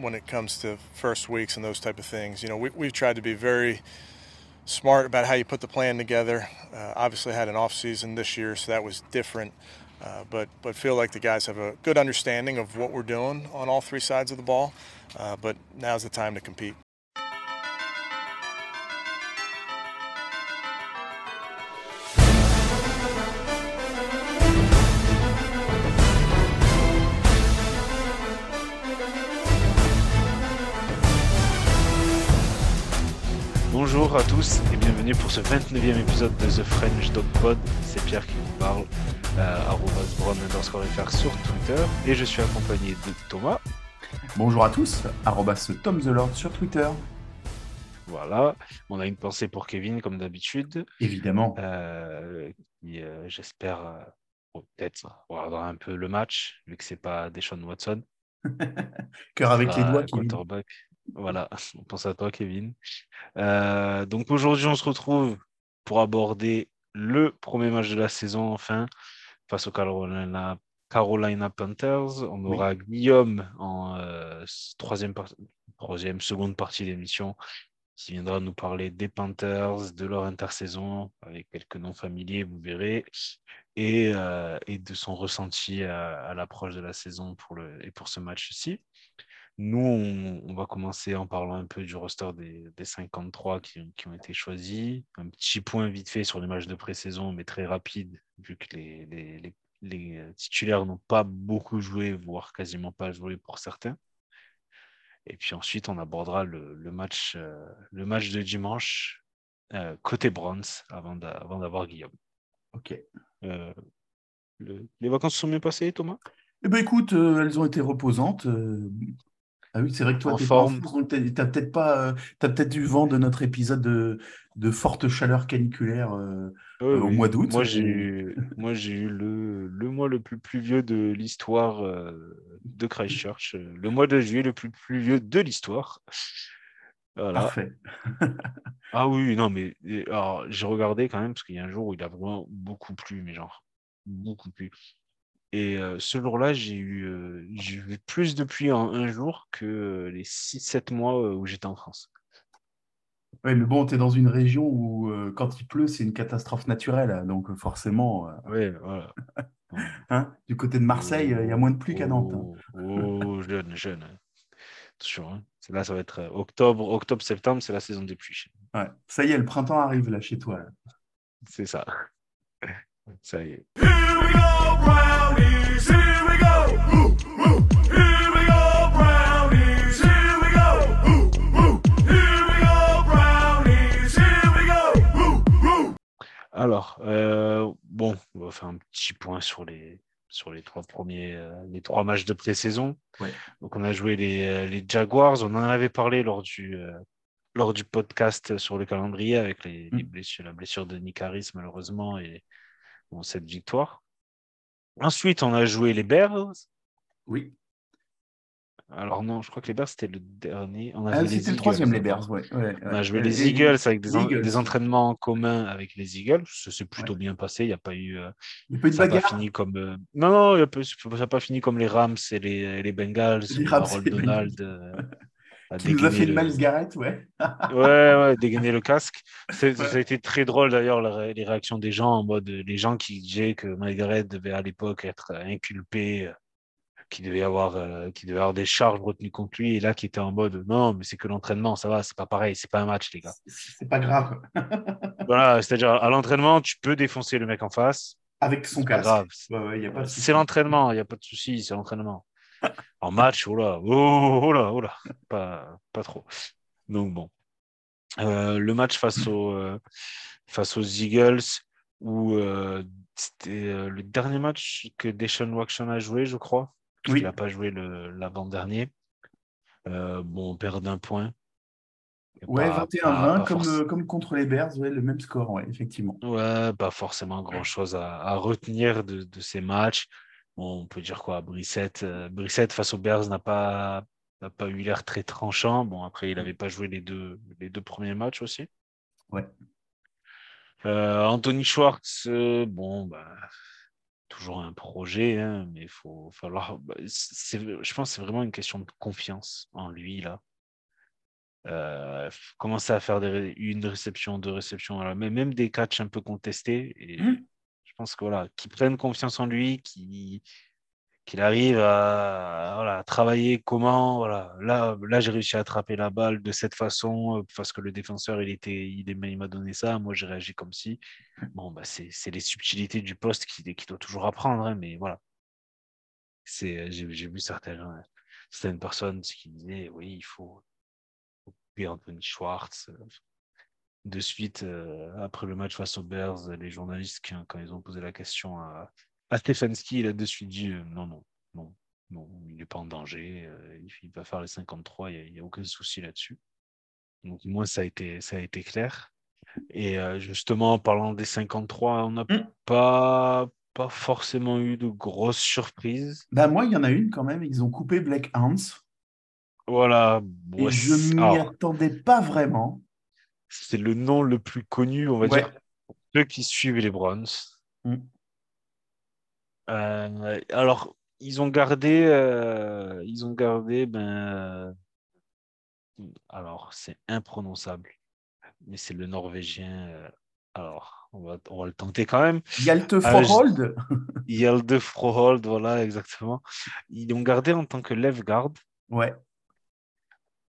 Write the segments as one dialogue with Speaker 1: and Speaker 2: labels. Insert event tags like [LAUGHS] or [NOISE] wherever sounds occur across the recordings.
Speaker 1: when it comes to first weeks and those type of things. You know, we, we've tried to be very smart about how you put the plan together. Uh, obviously, had an off season this year, so that was different. Uh, but but feel like the guys have a good understanding of what we're doing on all three sides of the ball. Uh, but now's the time to compete.
Speaker 2: Tous et bienvenue pour ce 29e épisode de The French Dog Pod. C'est Pierre qui vous parle, euh, underscore fr sur Twitter et je suis accompagné de Thomas.
Speaker 3: Bonjour à tous, arrobas Tom the Lord sur Twitter.
Speaker 2: Voilà, on a une pensée pour Kevin comme d'habitude.
Speaker 3: Évidemment.
Speaker 2: Euh, euh, j'espère euh, peut-être regarder un peu le match, vu que c'est pas Deshaun Watson. [LAUGHS]
Speaker 3: Cœur avec les doigts.
Speaker 2: Voilà, on [LAUGHS] pense à toi, Kevin. Euh, donc aujourd'hui, on se retrouve pour aborder le premier match de la saison, enfin, face aux Carolina, Carolina Panthers. On aura Guillaume en euh, troisième, troisième, seconde partie de l'émission qui viendra nous parler des Panthers, de leur intersaison, avec quelques noms familiers, vous verrez, et, euh, et de son ressenti à, à l'approche de la saison pour le, et pour ce match-ci. Nous, on, va commencer en parlant un peu du roster des, 53 qui, ont été choisis. Un petit point vite fait sur les matchs de pré-saison, mais très rapide, vu que les, les, titulaires n'ont pas beaucoup joué, voire quasiment pas joué pour certains. Et puis ensuite, on abordera le, match, euh, le match de dimanche euh, côté Bronze avant d'avoir Guillaume.
Speaker 3: Ok.
Speaker 2: Euh, les vacances sont bien passées, Thomas?
Speaker 3: Eh ben écoute, elles ont été reposantes. Ah oui, c'est vrai que toi, tu n'as peut-être pas, euh, peut-être du vent de notre épisode de, de forte chaleur caniculaire euh, euh, au mois d'août.
Speaker 2: Moi, j'ai eu, moi, j'ai eu le, le mois le plus pluvieux de l'histoire de Christchurch, le mois de juillet le plus pluvieux de l'histoire.
Speaker 3: Voilà. Parfait. [LAUGHS]
Speaker 2: ah oui, non, mais alors, j'ai regardé quand même, parce qu'il y a un jour où il a vraiment beaucoup plu, mais genre, beaucoup plu. Et ce jour-là, j'ai eu, eu, plus de pluie en un jour que les 6-7 mois où j'étais en France.
Speaker 3: Oui, mais bon, tu es dans une région où quand il pleut, c'est une catastrophe naturelle. Hein, donc forcément.
Speaker 2: Oui, voilà. [LAUGHS]
Speaker 3: hein du côté de Marseille, il y a moins de pluie qu'à Nantes.
Speaker 2: Hein. Oh, oh, jeune, jeune. Attention, hein. là, ça va être octobre, octobre, septembre, c'est la saison des pluies.
Speaker 3: Ouais. Ça y est, le printemps arrive là chez toi.
Speaker 2: C'est ça. Ça y est. Alors, euh, bon, on va faire un petit point sur les, sur les trois premiers, euh, les trois matchs de pré-saison. Donc, on a joué les, euh, les, Jaguars. On en avait parlé lors du, lors du podcast sur le calendrier avec les, les mm. blessures, la blessure de Nick Harris, malheureusement, et bon, cette victoire. Ensuite, on a joué les Bears.
Speaker 3: Oui.
Speaker 2: Alors non, je crois que les Bears, c'était le dernier.
Speaker 3: Ah, c'était le troisième, les Bears, ouais,
Speaker 2: On a joué les, Eagles avec des, entraînements en commun avec les Eagles. Ça s'est plutôt bien passé. Il n'y a pas eu...
Speaker 3: Euh, il a pas
Speaker 2: fini comme... Euh, non, non, ça n'a pas fini comme les Rams et les, les Bengals. Les Rams Donald.
Speaker 3: Euh, [LAUGHS] qui nous a fait le... Miles Garrett, ouais. [LAUGHS]
Speaker 2: ouais, ouais, dégainer le casque. Ça a été très drôle d'ailleurs, les réactions des gens en mode les gens qui disaient que Miles Garrett devait à l'époque être inculpé, qu'il devait, avoir, euh, devait avoir des charges retenues contre lui, et là qui était en mode non, mais c'est que l'entraînement, ça va, c'est pas pareil, c'est pas un match, les gars.
Speaker 3: C'est pas grave. [LAUGHS]
Speaker 2: voilà, c'est-à-dire à l'entraînement, tu peux défoncer le mec en face.
Speaker 3: Avec son casque.
Speaker 2: grave. c'est l'entraînement, il n'y a pas de souci, c'est l'entraînement. [LAUGHS] en match, oh là, oh, là, oh là, pas, pas trop. Donc bon. Euh, le match face, au, euh, face aux Eagles, où c'était le dernier match que Deshaun Watson a joué, je crois. Il n'a pas joué l'avant-dernier. bon, on perd d'un point.
Speaker 3: Ouais, 21-20, comme, comme contre les Bears, ouais, le même score, ouais, effectivement.
Speaker 2: Ouais, pas forcément grand-chose à, à, retenir de, de, ces matchs on peut dire quoi Brissette, euh, Brissette face aux Bears n'a pas, pas eu l'air très tranchant. Bon, après, il n'avait pas joué les deux, les deux premiers matchs aussi.
Speaker 3: Ouais.
Speaker 2: Euh, Anthony Schwartz, euh, bon, bah, toujours un projet, hein, mais il faut falloir. [LAUGHS] Bah, je pense que c'est vraiment une question de confiance en lui là. Euh, commencer à faire des, une réception, deux réceptions, mais même des catchs un peu contestés. Et mmh. Je pense que voilà, qu'ils prennent confiance en lui, qu'il qu'il arrive à, voilà, travailler comment. Voilà, là, là j'ai réussi à attraper la balle de cette façon euh, parce que le défenseur il était, il, il m'a donné ça. Moi j'ai réagi comme si. Bon, bah, c'est les subtilités du poste qui, qui doit toujours apprendre, hein, mais voilà. J'ai vu certaines, certaines personnes qui disaient oui, il faut Anthony Schwartz. Euh, de suite, euh, après le match face aux Bears, les journalistes, quand ils ont posé la question à, à Stefanski, il a de suite dit euh, non, non, non, non, il n'est pas en danger, il va faire les 53, il n'y a, aucun souci là-dessus. Donc, moi, ça a été, ça a été clair. Et justement, en parlant des 53, on n'a hmm. pas, pas forcément eu de grosses surprises.
Speaker 3: Bah, moi, il y en a une quand même. Ils ont coupé Black Hans.
Speaker 2: Voilà.
Speaker 3: Et je m'y attendais pas vraiment.
Speaker 2: C'est le nom le plus connu, on va dire, pour ceux qui suivent les Browns. Mm. Euh, alors, ils ont gardé, euh, ils ont gardé, ben, alors c'est imprononçable, mais c'est le Norvégien. Euh, alors, on va, on va, le tenter quand même.
Speaker 3: Yalte Frohold.
Speaker 2: Yalte Frohold, voilà, exactement. Ils l'ont gardé en tant que left guard.
Speaker 3: Ouais.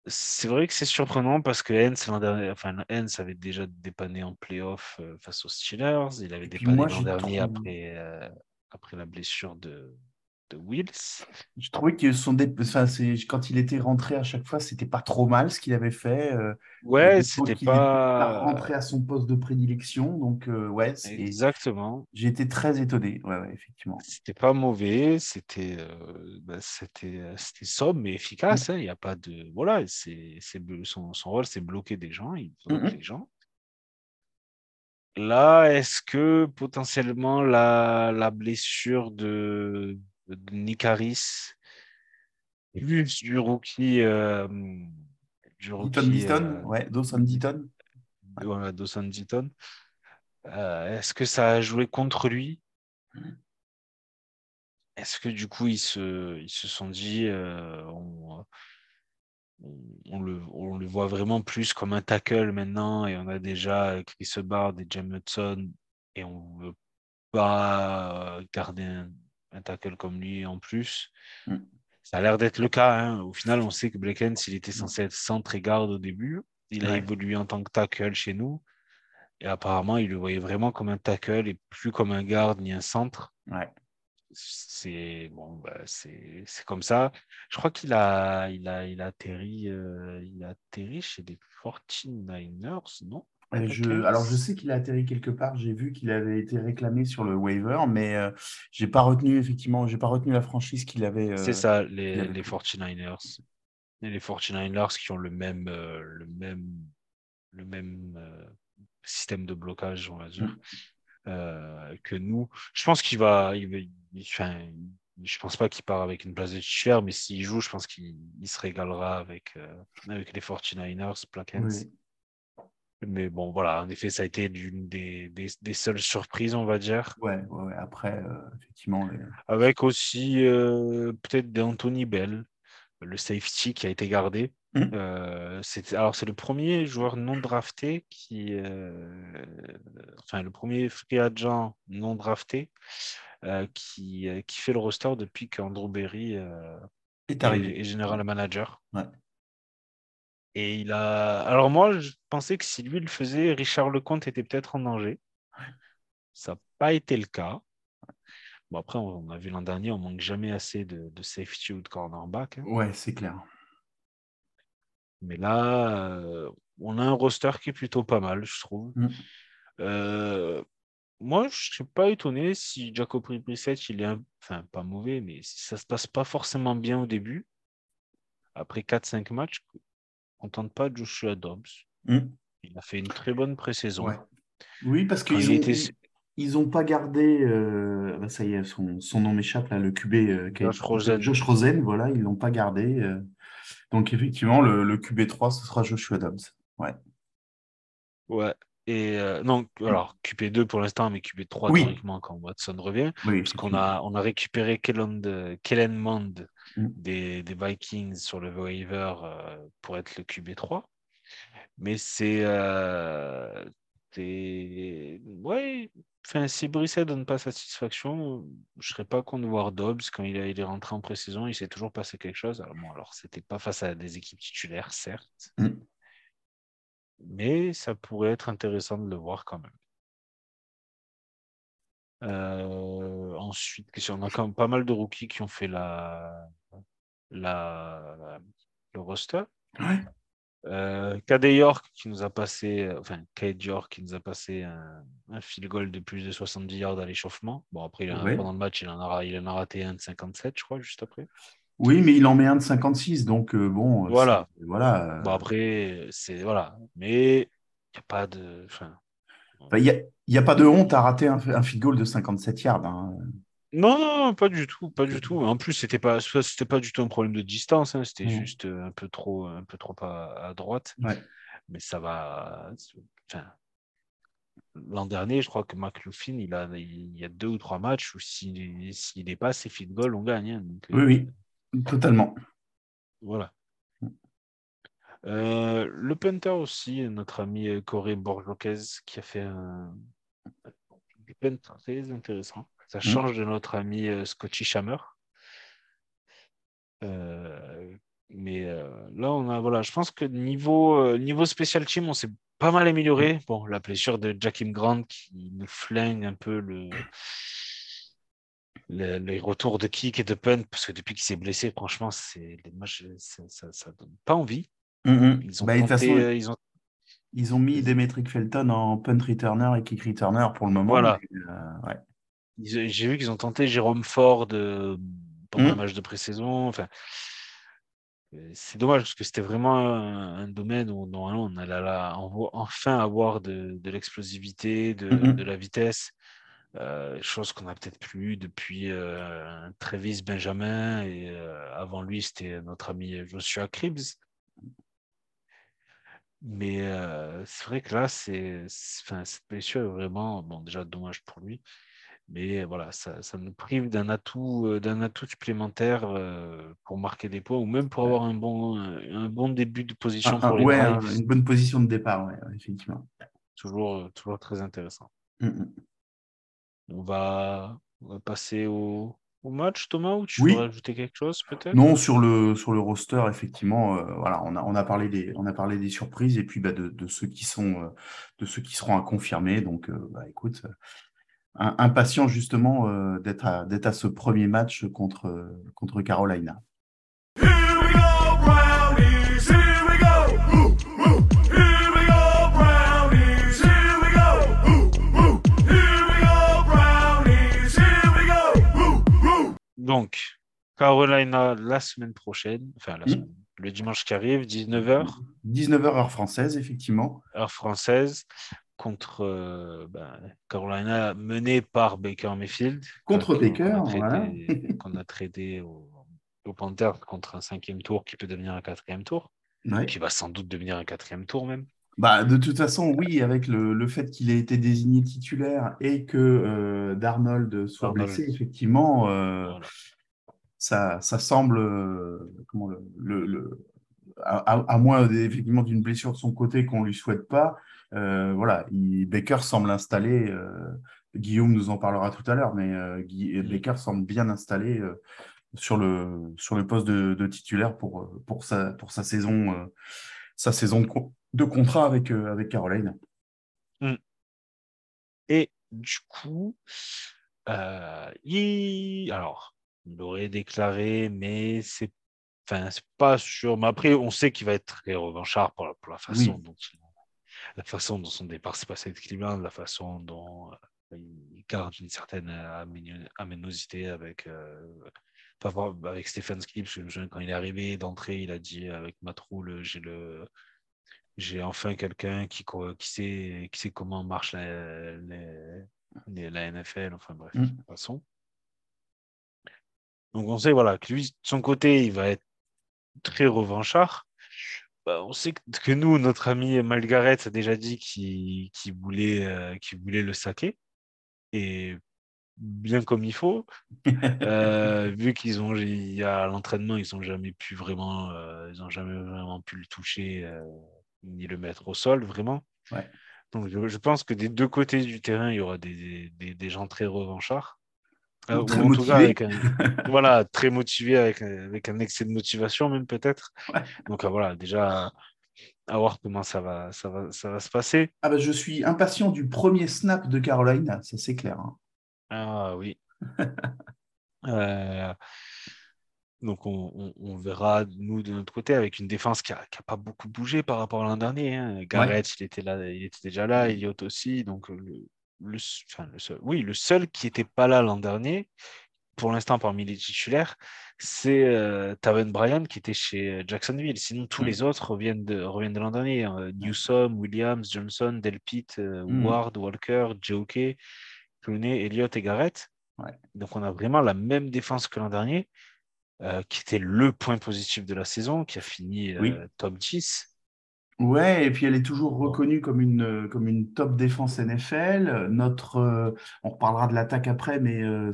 Speaker 2: C'est vrai que c'est surprenant parce que Hens, enfin, avait déjà dépanné en playoff euh, face aux Steelers. Il avait dépanné l'an dernier après, euh, après la blessure de, de Wills.
Speaker 3: Je trouvais que son enfin, quand il était rentré à chaque fois, c'était pas trop mal ce qu'il avait fait. Euh,
Speaker 2: ouais, c'était pas
Speaker 3: rentré à son poste de prédilection, donc euh, ouais.
Speaker 2: Exactement.
Speaker 3: J'ai été très étonné. Ouais, ouais effectivement.
Speaker 2: C'était pas mauvais, c'était euh, bah, c'était c'était sobre mais efficace. Mm. Hein, il n'y a pas de voilà, c'est son, son rôle, c'est bloquer des gens, il bloque les gens. Là, est-ce que potentiellement la, la blessure de, de Nicaris, plus du rookie. Euh,
Speaker 3: du rookie euh, ouais, Dawson Deaton.
Speaker 2: Voilà, Dawson. Euh, est-ce que ça a joué contre lui? Est-ce que du coup, ils se, ils se sont dit, on, on, le, on, le, voit vraiment plus comme un tackle maintenant et on a déjà Chris Bard et James Hudson et on veut pas garder un, un tackle comme lui en plus. Mm. Ça a l'air d'être le cas. Hein. Au final, on sait que Blackens, il était censé être centre et garde au début. Il a évolué en tant que tackle chez nous. Et apparemment, il le voyait vraiment comme un tackle et plus comme un garde ni un centre.
Speaker 3: Ouais.
Speaker 2: C'est bon, bah, c'est comme ça. Je crois qu'il a, il a, il a atterri, euh, il a atterri chez des 49ers, non?
Speaker 3: Je, alors, je sais qu'il a atterri quelque part. J'ai vu qu'il avait été réclamé sur le waiver, mais euh, j'ai pas retenu effectivement, j'ai pas retenu la franchise qu'il avait.
Speaker 2: C'est euh, ça, les, les 49ers. Et les 49ers qui ont le même, euh, le même, le même système de blocage, on va dire, mm. Que nous. Je pense qu'il va, il va enfin, je pense pas qu'il part avec une place de titulaire, mais s'il joue, je pense qu'il se régalera avec, avec les 49ers, Plaquens. Mais bon, voilà, en effet, ça a été l'une des, des, seules surprises, on va dire.
Speaker 3: Ouais, ouais après, euh, effectivement.
Speaker 2: Avec aussi euh, peut-être d'Anthony Bell, le safety qui a été gardé. Mmh. Euh, alors, c'est le premier joueur non drafté qui. enfin, le premier free agent non drafté qui, qui fait le roster depuis qu'Andrew Berry est, est, général manager.
Speaker 3: Ouais.
Speaker 2: Et il a. Alors moi, je pensais que si lui le faisait, Richard Lecomte était peut-être en danger. Ça n'a pas été le cas. Bon, après, on a vu l'an dernier, on manque jamais assez de, safety ou de cornerback. Hein.
Speaker 3: Ouais, c'est clair.
Speaker 2: Mais là, euh, on a un roster qui est plutôt pas mal, je trouve. Mm. Euh, moi, je ne suis pas étonné si Jacob Brissett, il est enfin pas mauvais, mais si ça se passe pas forcément bien au début, après 4-5 matchs, on tente pas Joshua Dobbs. Hmm. Il a fait une très bonne pré-saison.
Speaker 3: Oui, parce qu'ils ils ont pas gardé, euh, bah, ça y est, son, nom m'échappe, là, le QB. Euh,
Speaker 2: Josh, Rosen.
Speaker 3: Josh Rosen. voilà, ils l'ont pas gardé. Euh. Donc effectivement, le, QB3, ce sera Joshua Dobbs. Ouais.
Speaker 2: Ouais. Et non, alors QP2 pour l'instant, mais QP3 théoriquement quand Watson revient. Oui, parce qu'on a, on a récupéré Kellen Mond mm. des, des, Vikings sur le waiver pour être le QB3. Mais c'est. ouais, Enfin, si Brisset donne pas satisfaction, je serais pas contre de voir Dobbs quand il, est rentré en pré-saison, il s'est toujours passé quelque chose. Alors bon, alors c'était pas face à des équipes titulaires, certes, mm. mais ça pourrait être intéressant de le voir quand même. Euh, ensuite, on a quand même pas mal de rookies qui ont fait la, la, le roster. Ouais. Euh, York qui nous a passé, euh, enfin Kade York qui nous a passé un, un field goal de plus de 70 yards à l'échauffement. Bon, après, pendant le match, il en, a, il en a raté un de 57, je crois, juste après.
Speaker 3: Oui, mais il en met un de 56, donc euh, bon.
Speaker 2: Voilà. voilà bon, après, c'est. Voilà. Mais il n'y a pas de.
Speaker 3: Il n'y a, y a, pas de honte à rater un, un field goal de 57 yards. Hein.
Speaker 2: Non, non, pas du tout, pas du tout. En plus, c'était pas, c'était pas du tout un problème de distance, hein, c'était mmh. juste un peu trop, un peu trop à, droite. Mais ça va. L'an dernier, je crois que McLaughlin, il a, il y a deux ou trois matchs où s'il, s'il est pas, c'est feed goal, on gagne. Hein,
Speaker 3: oui, oui, euh, totalement.
Speaker 2: Voilà. Mmh. Euh, le punter aussi, notre ami euh, Corey Borjoquez, qui a fait un, un très intéressant. Ça mmh. change de notre ami euh, Scotty Shammer. Euh, mais euh, là, on a, voilà, je pense que niveau, niveau special team, on s'est pas mal amélioré. Mmh. Bon, la blessure de Jackim Grant qui nous flingue un peu le, les retours de kick et de punt, parce que depuis qu'il s'est blessé, franchement, c'est les matchs, ça, ça, donne pas envie.
Speaker 3: Mmh, ils, ont bah, ils, ont... ils ont mis Demetric Felton en punt returner et kick returner pour le moment.
Speaker 2: Voilà. ouais. J'ai vu qu'ils ont tenté Jérôme Ford pendant le mmh. match de pré-saison. Enfin, c'est dommage parce que c'était vraiment un, domaine où on allait enfin avoir de, l'explosivité, mmh de, la vitesse, euh, chose qu'on n'a peut-être plus depuis euh, Travis Benjamin et euh, avant lui c'était notre ami Joshua Cribbs. Mais c'est vrai que là, c'est, cette blessure est vraiment bon, déjà dommage pour lui. Mais voilà, ça, nous prive d'un atout, euh, d'un atout supplémentaire euh, pour marquer des points ou même pour avoir un bon, un bon début de position
Speaker 3: pour les ouais, une bonne position de départ, ouais, effectivement.
Speaker 2: Toujours, euh, toujours très intéressant. Mmh, mmh. On, va, passer au, match, Thomas, ou tu veux rajouter quelque chose peut-être?
Speaker 3: Non, sur le, sur le roster, effectivement, voilà, on a, on, a parlé des, on a parlé des surprises et puis bah, de, de, ceux qui sont, de ceux qui seront à confirmer. Donc, bah, écoute impatient justement euh, d'être à, à, ce premier match contre, contre Carolina.
Speaker 2: Donc, Carolina la semaine prochaine, enfin hmm. le dimanche qui arrive, 19h.
Speaker 3: 19h heure française, effectivement.
Speaker 2: Heure française contre euh, ben, Carolina, mené par Baker Mayfield.
Speaker 3: Contre Baker,
Speaker 2: qu'on a traité [LAUGHS] au, au Panthers contre un cinquième tour qui peut devenir un quatrième tour, qui va sans doute devenir un quatrième tour même.
Speaker 3: Bah, de toute façon, oui, avec le, le fait qu'il ait été désigné titulaire et que euh, Darnold soit blessé, effectivement, euh, ça, ça semble, comment le, le, à, à, moins effectivement d'une blessure de son côté qu'on lui souhaite pas, euh, voilà, Baker semble installé. Euh, Guillaume nous en parlera tout à l'heure, mais euh, mm. Baker semble bien installé sur le sur le poste de, titulaire pour pour sa pour sa saison sa saison de, contrat avec avec Caroline.
Speaker 2: Mm. Et du coup, il alors il aurait déclaré, mais c'est enfin pas sûr. Mais après, on sait qu'il va être très revanchard pour la, pour la façon dont il la façon dont son départ s'est passé avec Cleveland, la façon dont euh, il garde une certaine aménosité avec, euh, avec Stephen Skip. Quand il est arrivé d'entrée, il a dit avec Matroul, j'ai le j'ai enfin quelqu'un qui, qui, sait, qui sait comment marche la, la NFL, enfin bref, mm. de toute façon. Donc on sait voilà, que lui, de son côté, il va être très revanchard. Bah, on sait que nous, notre ami Malgaret a déjà dit qu'il voulait, euh, voulait le saquer. Et bien comme il faut. [LAUGHS] Euh, vu qu'ils ont, il y a l'entraînement, ils n'ont jamais pu vraiment, euh, ils ont jamais vraiment pu le toucher ni le mettre au sol vraiment. Donc je, pense que des deux côtés du terrain, il y aura des, des, des gens très revanchards.
Speaker 3: Euh, très [LAUGHS]
Speaker 2: voilà, très motivé avec, avec un excès de motivation même peut-être. Donc euh, voilà, déjà à voir comment ça va, ça va, ça va se passer.
Speaker 3: Ah bah, je suis impatient du premier snap de Caroline, ça c'est clair. Hein.
Speaker 2: Ah oui. [LAUGHS] Euh, donc on, on, verra nous de notre côté avec une défense qui n'a pas beaucoup bougé par rapport à l'an dernier. Hein. Garrett, il était là, il était déjà là, Elliott aussi. Donc le, le, seul, oui, le seul qui n'était pas là l'an dernier, pour l'instant parmi les titulaires, c'est euh, Taven Bryan qui était chez euh, Jacksonville. Sinon, tous les autres reviennent de, reviennent de l'an dernier. Hein. Newsom, Williams, Johnson, Delpit, euh, mm. Ward, Walker, Joke, Clooney, Elliott et Garrett. Donc, on a vraiment la même défense que l'an dernier, qui était le point positif de la saison, qui a fini top 10.
Speaker 3: Ouais, et puis elle est toujours reconnue comme une, comme une top défense NFL. Notre, euh, on reparlera de l'attaque après, mais euh,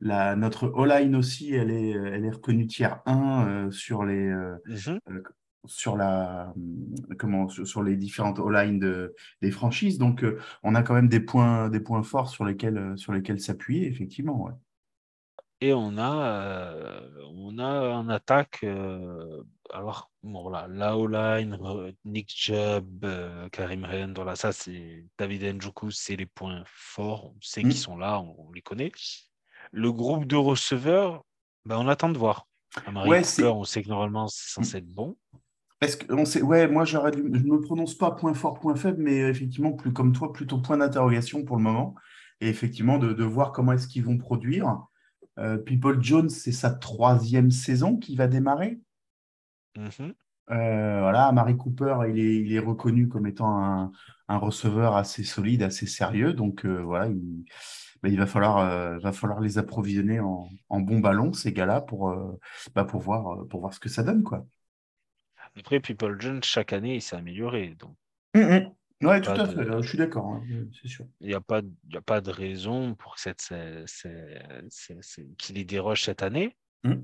Speaker 3: la, notre O-line aussi, elle est, elle est reconnue tiers 1 euh, sur les, mhm. sur la, comment, sur, les différentes O-line de, des franchises. Donc, on a quand même des points, des points forts sur lesquels, sur lesquels s'appuyer, effectivement. Ouais.
Speaker 2: Et on a, on a en attaque, alors bon, voilà, Laoline, Nick Chubb, Karim Ren, voilà, ça c'est David Njoku, c'est les points forts, on sait qu'ils mmh. sont là, on, les connaît. Le groupe de receveurs, ben, on attend de voir. Ouais, on sait que normalement c'est censé être bon.
Speaker 3: Est-ce qu'on sait, ouais, moi j'aurais je ne me prononce pas point fort, point faible, mais effectivement, plus comme toi, plutôt point d'interrogation pour le moment. Et effectivement, de, de voir comment est-ce qu'ils vont produire. Euh, People Jones, c'est sa troisième saison qui va démarrer. Mm-hmm. Euh, voilà, Marie Cooper, il est, il est, reconnu comme étant un, un, receveur assez solide, assez sérieux. Donc euh, voilà, il, bah, il va, falloir, va falloir les approvisionner en, en bons ballons, ces gars-là, pour, bah, pour, voir, pour voir ce que ça donne. Quoi.
Speaker 2: Après, People Jones, chaque année, il s'est amélioré. Donc...
Speaker 3: Oui, tout à fait, je suis d'accord, hein, c'est sûr.
Speaker 2: Il n'y a, pas, a pas de raison pour qu'il y rushs cette année. Mmh.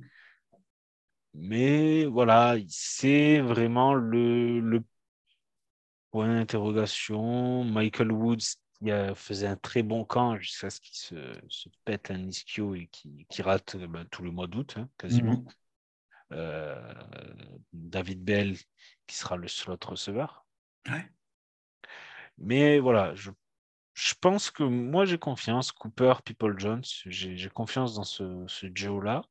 Speaker 2: Mais voilà, c'est vraiment le, le point d'interrogation. Michael Woods il faisait un très bon camp jusqu'à ce qu'il se, se, pète un ischio et qui, qui rate ben, tout le mois d'août, hein, quasiment. Mmh. Euh, David Bell, qui sera le slot receveur. Ouais. Mais voilà, je, je pense que moi j'ai confiance. Cooper, People Jones, j'ai confiance dans ce, ce duo-là.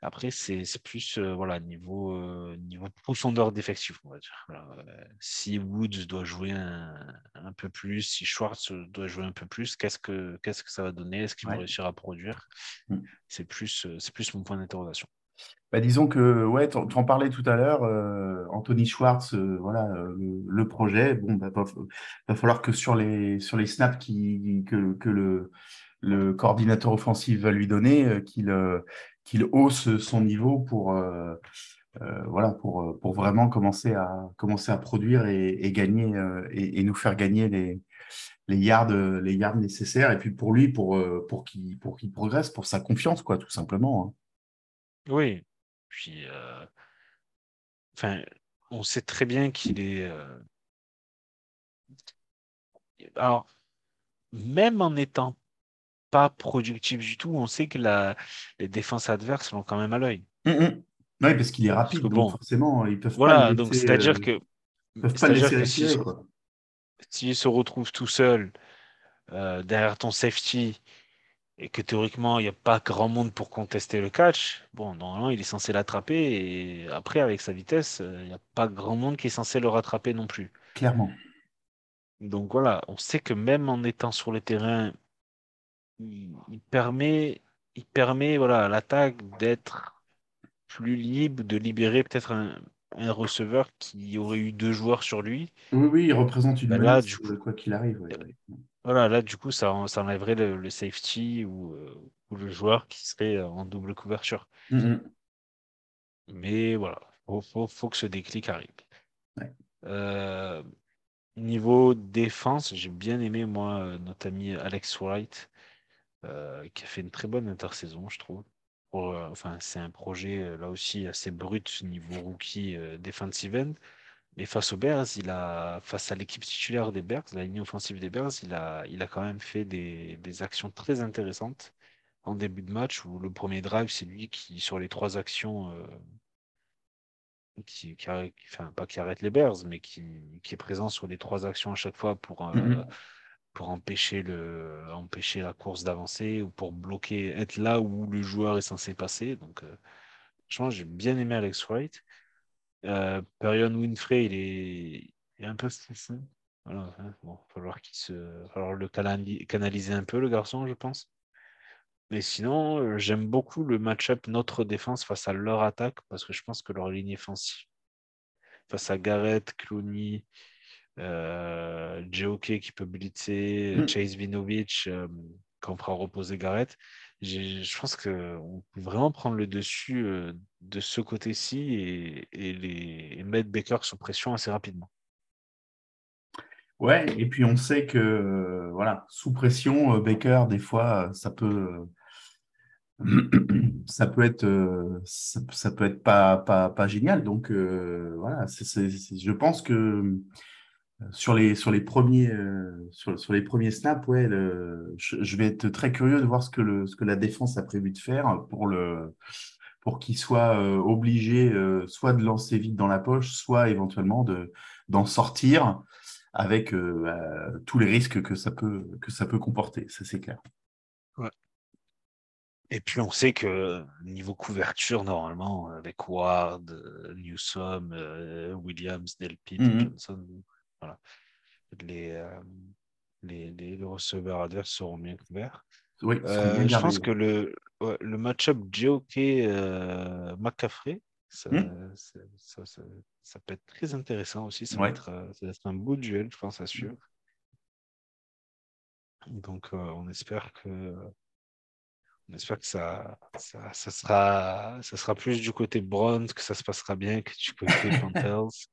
Speaker 2: Après, c'est plus euh, voilà, niveau, euh, niveau profondeur d'effectif, on va dire. Euh, si Woods doit jouer un, un, peu plus, si Schwartz doit jouer un peu plus, qu'est-ce que, ça va donner? Est-ce qu'il va réussir à produire? Mm. C'est plus, c'est plus mon point d'interrogation.
Speaker 3: Bah, disons que, ouais, tu en parlais tout à l'heure, euh, Anthony Schwartz, euh, voilà, euh, le, projet, bon, bah, va, falloir que sur les, sur les snaps que, que le, coordinateur offensif va lui donner, qu'il hausse son niveau pour, voilà, pour, pour vraiment commencer à, commencer à produire et, gagner et, nous faire gagner les, les yards, les yards nécessaires. Et puis pour lui, pour, pour qu'il progresse, pour sa confiance, quoi, tout simplement. Hein.
Speaker 2: Oui, puis, euh, enfin, on sait très bien qu'il est. Euh, alors, même en n'étant pas productif du tout, on sait que la... les défenses adverses l'ont quand même à l'œil.
Speaker 3: Mmh, mmh. Oui, parce qu'il est rapide, bon, forcément, ils peuvent
Speaker 2: voilà, donc c'est-à-dire euh, que. Peuvent pas laisser s'il se retrouve tout seul derrière ton safety et que théoriquement, il n'y a pas grand monde pour contester le catch, bon, normalement, il est censé l'attraper. Et après, avec sa vitesse, euh, il n'y a pas grand monde qui est censé le rattraper non plus.
Speaker 3: Clairement.
Speaker 2: Donc voilà, on sait que même en étant sur le terrain, il, permet, il permet voilà, à l'attaque d'être plus libre, de libérer peut-être un, receveur qui aurait eu deux joueurs sur lui.
Speaker 3: Oui, oui, il représente une ben menace, euh, quoi qu'il arrive.
Speaker 2: Voilà, là, du coup, ça, enlèverait le, safety ou, euh, ou, le joueur qui serait euh, en double couverture. Mm-hmm. Mais voilà, il faut, faut, que ce déclic arrive. niveau défense, j'ai bien aimé, moi, notre ami Alex Wright, qui a fait une très bonne intersaison, je trouve. enfin, c'est un projet là aussi assez brut niveau rookie defensive end. Mais face aux Bears, il a, face à l'équipe titulaire des Bears, la ligne offensive des Bears, il a, il a quand même fait des, des actions très intéressantes en début de match où le premier drive, c'est lui qui, sur les trois actions, euh, qui, enfin, pas qui arrête les Bears, mais qui, qui, est présent sur les trois actions à chaque fois pour, euh, mm-hmm. pour empêcher, le, empêcher la course d'avancer ou pour bloquer, être là où le joueur est censé passer. Donc, euh, franchement, j'ai bien aimé Alex Wright. Euh, Perion Winfrey, il est, il est un peu stressé. Voilà, hein, bon, il va falloir, qu'il se... falloir le canaliser un peu, le garçon, je pense. Mais sinon, euh, j'aime beaucoup le match-up notre défense face à leur attaque parce que je pense que leur ligne offensive, face à Garrett, Clooney, euh, qui peut blitzer, mm. Chase Vinovich, euh, quand on fera reposer Garrett, je pense qu'on peut vraiment prendre le dessus euh, de ce côté-ci et, mettre Baker sous pression assez rapidement.
Speaker 3: Ouais, et puis on sait que voilà, sous pression, Baker, des fois, ça peut [CLEARS THROAT] ça peut être ça, peut être pas pas, pas génial. Donc voilà, je pense que sur les, sur les premiers, euh, sur, sur, les premiers snaps, ouais, je, vais être très curieux de voir ce que, le, ce que la défense a prévu de faire pour, le, pour qu'il soit euh, obligé euh, soit de lancer vite dans la poche, soit éventuellement de, d'en sortir avec tous les risques que ça peut, que ça peut comporter. Ça, c'est clair.
Speaker 2: Ouais. Et puis on sait que niveau couverture, normalement, avec Ward, Newsom, Williams, Delpit, mmh Johnson, voilà. Les, euh, les, les, receveurs adverses seront bien couverts. Oui, euh, je pense que le, le match-up JOK euh, McCaffrey, hmm. ça, ça, ça, peut être très intéressant aussi. Ça, va, être, ça va être un beau duel, je pense, sûr Donc, on espère que on espère que ça, ça, ça, sera, ça sera plus du côté Browns, que ça se passera bien que du côté [LAUGHS] Panthers.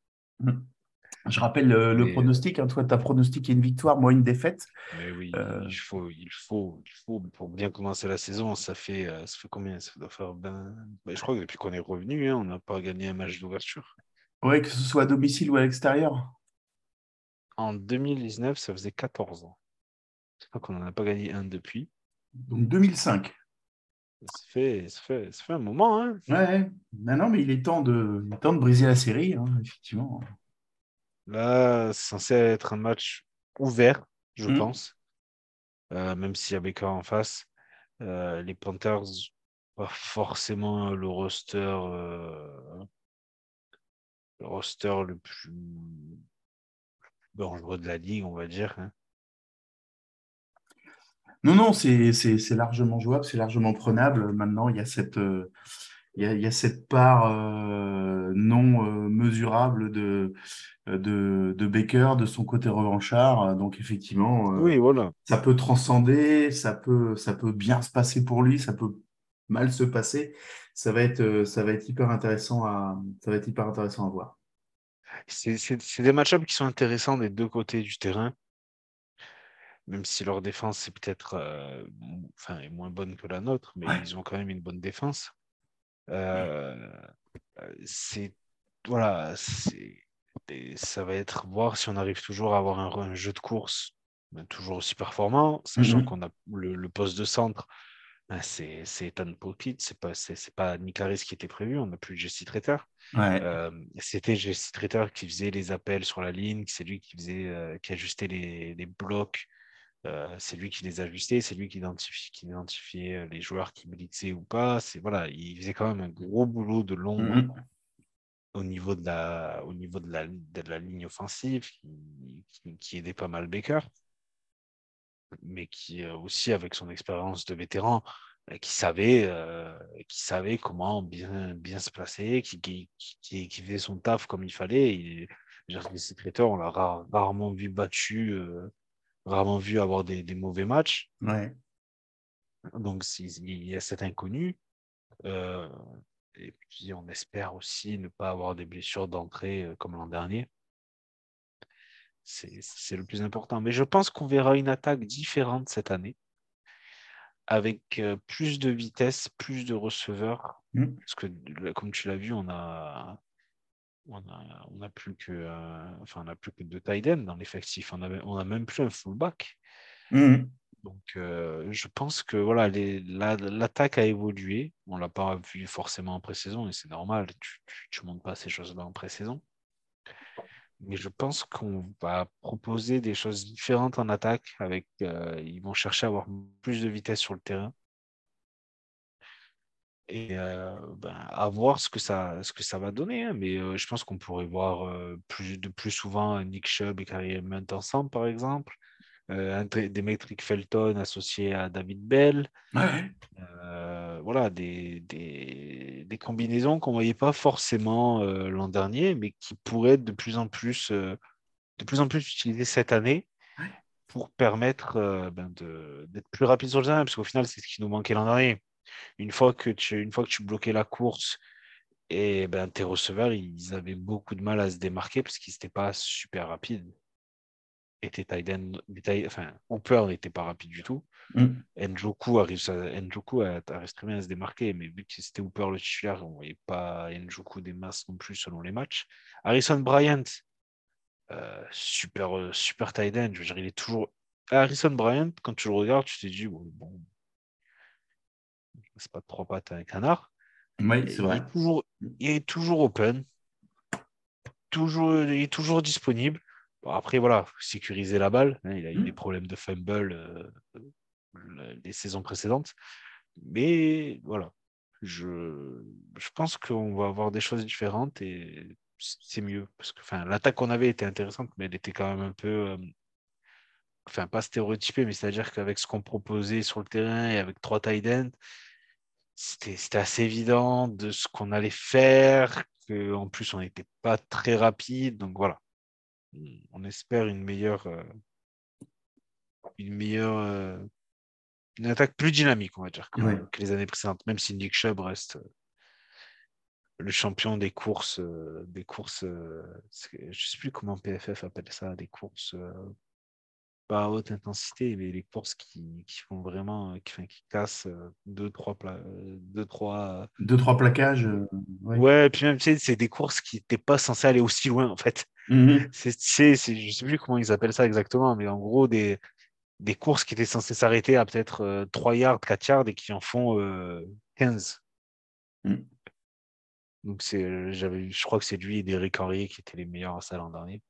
Speaker 3: Je rappelle le, pronostic. Hein. Toi, tu as pronostiqué une victoire, moi une défaite.
Speaker 2: Mais oui, euh, il, faut, il, faut, il faut, pour bien commencer la saison, ça fait, euh, ça fait combien? Ça doit faire ben... Ben, je crois que depuis qu'on est revenu, hein, on n'a pas gagné un match d'ouverture.
Speaker 3: Oui, que ce soit à domicile ou à l'extérieur.
Speaker 2: En 2019, ça faisait 14 ans. Je crois qu'on n'en a pas gagné un depuis.
Speaker 3: Donc 2005.
Speaker 2: Ça fait, ça fait, ça fait un moment. Hein.
Speaker 3: Ouais, non, mais il est temps de, temps de briser la série, hein, effectivement.
Speaker 2: Là, c'est censé être un match ouvert, je mm. pense. Euh, même s'il y a Baker en face. Euh, les Panthers, pas forcément le roster, euh, le roster le plus, dangereux de la ligue, on va dire. Hein.
Speaker 3: Non, non, c'est largement jouable, c'est largement prenable. Maintenant, il y a cette, il y a, cette part euh, non euh, mesurable de, de, de, Baker, de son côté revanchard. Donc, effectivement,
Speaker 2: euh, oui, voilà.
Speaker 3: ça peut transcender, ça peut, ça peut bien se passer pour lui, ça peut mal se passer. Ça va être, ça va être, hyper, intéressant à, ça va être hyper intéressant à voir.
Speaker 2: C'est des match-ups qui sont intéressants des deux côtés du terrain même si leur défense est peut-être enfin, est moins bonne que la nôtre, mais ils ont quand même une bonne défense. Euh, c'est voilà, ça va être voir si on arrive toujours à avoir un, jeu de course ben, toujours aussi performant, sachant mmh qu'on a le, poste de centre, ben, c'est Ethan Pocket, c'est pas c'est pas Nick qui était prévu, on n'a plus Jesse Traiter. Euh, c'était Jesse Traiter qui faisait les appels sur la ligne, c'est lui qui faisait euh, qui ajustait les, les blocs euh, c'est lui qui les ajustait, c'est lui qui, identifiait euh, les joueurs qui blitzaient ou pas. C'est voilà, il faisait quand même un gros boulot de long mmh au niveau de la, au niveau de la, de la ligne offensive qui, qui, aidait pas mal Baker, mais qui euh, aussi avec son expérience de vétéran, qui savait, qui savait comment bien, bien se placer, qui, qui, qui, faisait son taf comme il fallait. Et, les secrétaires, on l'a rarement vu battu rarement vu avoir des, mauvais matchs.
Speaker 3: Ouais.
Speaker 2: Donc, il y a cet inconnu. Euh, et puis on espère aussi ne pas avoir des blessures d'entrée comme l'an dernier. C'est le plus important. Mais je pense qu'on verra une attaque différente cette année, avec plus de vitesse, plus de receveurs. Mmh. Parce que, comme tu l'as vu, on a, on a, on a plus que, euh, enfin, on a plus que deux tight ends dans l'effectif. On a, on a même plus un fullback. Mmh. Donc, euh, je pense que voilà, l'attaque a évolué. On l'a pas vu forcément en pré-saison et c'est normal. Tu ne montes pas ces choses-là en pré-saison. Mais je pense qu'on va proposer des choses différentes en attaque. Avec, euh, ils vont chercher à avoir plus de vitesse sur le terrain et ben, à voir ce que ça, ce que ça va donner. Hein. Mais je pense qu'on pourrait voir plus, de plus souvent Nick Chubb et Carrie Hunt ensemble, par exemple. des métriques Felton associés à David Bell. voilà, des, des, des combinaisons qu'on ne voyait pas forcément l'an dernier, mais qui pourraient être de plus en plus, de plus, en plus utilisées cette année pour permettre ben, d'être plus rapide sur le terrain, parce qu'au final, c'est ce qui nous manquait l'an dernier. Une fois que tu, une fois que tu bloquais la course, et ben, tes receveurs, ils avaient beaucoup de mal à se démarquer parce qu'ils n'étaient pas super rapides. Et tes tight enfin, Hooper n'était pas rapide du tout. Mm. Njoku arrive, Njoku a, très bien à se démarquer, mais vu que c'était Hooper le titulaire, on ne voyait pas Njoku des masses non plus selon les matchs. Harrison Bryant, euh, super, super tight end, je veux dire, il est toujours. Harrison Bryant, quand tu le regardes, tu te dis, bon, c'est pas trois pattes à un canard.
Speaker 3: Oui, c'est vrai.
Speaker 2: Il est, toujours, il est toujours open, toujours, il est toujours disponible. après, voilà, sécuriser la balle. Hein, il a eu hmm. des problèmes de fumble euh, les saisons précédentes. Mais voilà, je, je pense qu'on va avoir des choses différentes et c'est mieux. Parce que l'attaque qu'on avait était intéressante, mais elle était quand même un peu. Euh, enfin, pas stéréotypée, mais c'est-à-dire qu'avec ce qu'on proposait sur le terrain et avec trois tight ends, c'était assez évident de ce qu'on allait faire, qu'en plus on n'était pas très rapide. Donc voilà, on espère une meilleure, euh, une meilleure, euh, une attaque plus dynamique, on va dire, que, les années précédentes, même si Nick Chubb reste euh, le champion des courses, des courses, je ne sais plus comment PFF appelle ça, des courses pas à haute intensité, mais les courses qui, qui font vraiment, euh, qui, qui cassent euh, deux, trois, euh, deux, trois...
Speaker 3: deux, trois plaquages.
Speaker 2: ouais. puis même, tu sais, c'est des courses qui n'étaient pas censées aller aussi loin, en fait. Mmh [LAUGHS] c'est, c'est, je sais plus comment ils appellent ça exactement, mais en gros, des, des courses qui étaient censées s'arrêter à peut-être 3 yards, 4 yards et qui en font 15. Mmh. Donc, c'est, j'avais, je crois que c'est lui et Derek Henry qui étaient les meilleurs à ça l'an dernier.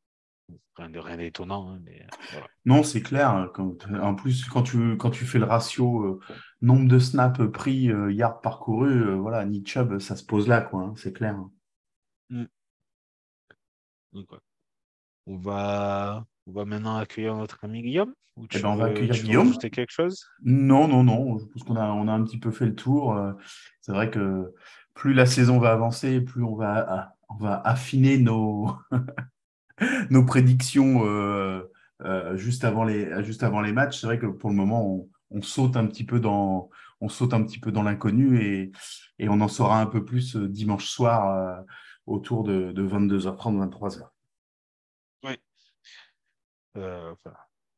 Speaker 2: Rien de rien d'étonnant. Hein, euh,
Speaker 3: non, c'est clair. Hein, en plus, quand tu, quand tu fais le ratio euh, nombre de snaps pris, euh, yards parcourus, voilà, Chubb, ça se pose là, quoi. Hein, c'est clair.
Speaker 2: Mm. on, va, on va maintenant accueillir notre ami Guillaume.
Speaker 3: Eh ben, on va accueillir Guillaume.
Speaker 2: quelque chose?
Speaker 3: Non, non, non. Je pense qu'on a, on a un petit peu fait le tour. C'est vrai que plus la saison va avancer, plus on va, on va affiner nos. [LAUGHS] [LAUGHS] nos prédictions euh, euh, juste, avant les, juste avant les matchs. C'est vrai que pour le moment, on, saute un petit peu dans, on saute un petit peu dans l'inconnu et, et, on en saura un peu plus euh, dimanche soir autour de, de 22h30, 23h.
Speaker 2: Oui.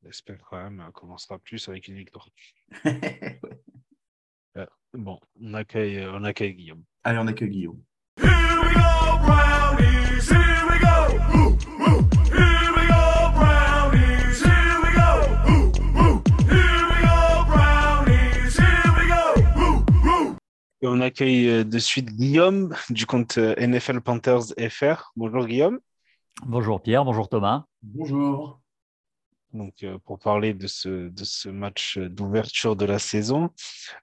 Speaker 2: J'espère quand même qu'on en sera plus avec une victoire. [LAUGHS] bon, on accueille, on accueille Guillaume.
Speaker 3: Allez, on accueille Guillaume.
Speaker 2: On accueille euh, de suite Guillaume du compte euh, NFL Panthers FR. Bonjour Guillaume.
Speaker 4: Bonjour Pierre, bonjour Thomas.
Speaker 3: Bonjour.
Speaker 2: Donc, euh, pour parler de ce, de ce match d'ouverture de la saison.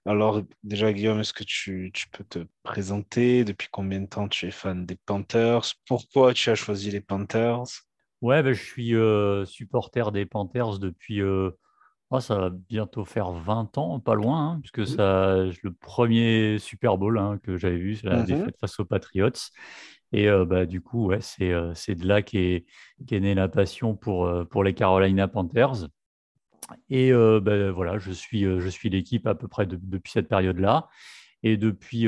Speaker 2: Alors, déjà, Guillaume, est-ce que tu, peux te présenter? Depuis combien de temps tu es fan des Panthers? Pourquoi tu as choisi les Panthers?
Speaker 4: Ouais, ben, je suis supporter des Panthers depuis ça va bientôt faire 20 ans, pas loin, hein, puisque ça, le premier Super Bowl hein, que j'avais vu, c'est la mmh défaite face aux Patriots. Et euh, bah, du coup, ouais, c'est, euh, c'est de là qu'est, qu'est née la passion pour, euh, pour les Carolina Panthers. Et bah, voilà, je suis, je suis l'équipe à peu près depuis cette période-là. Et depuis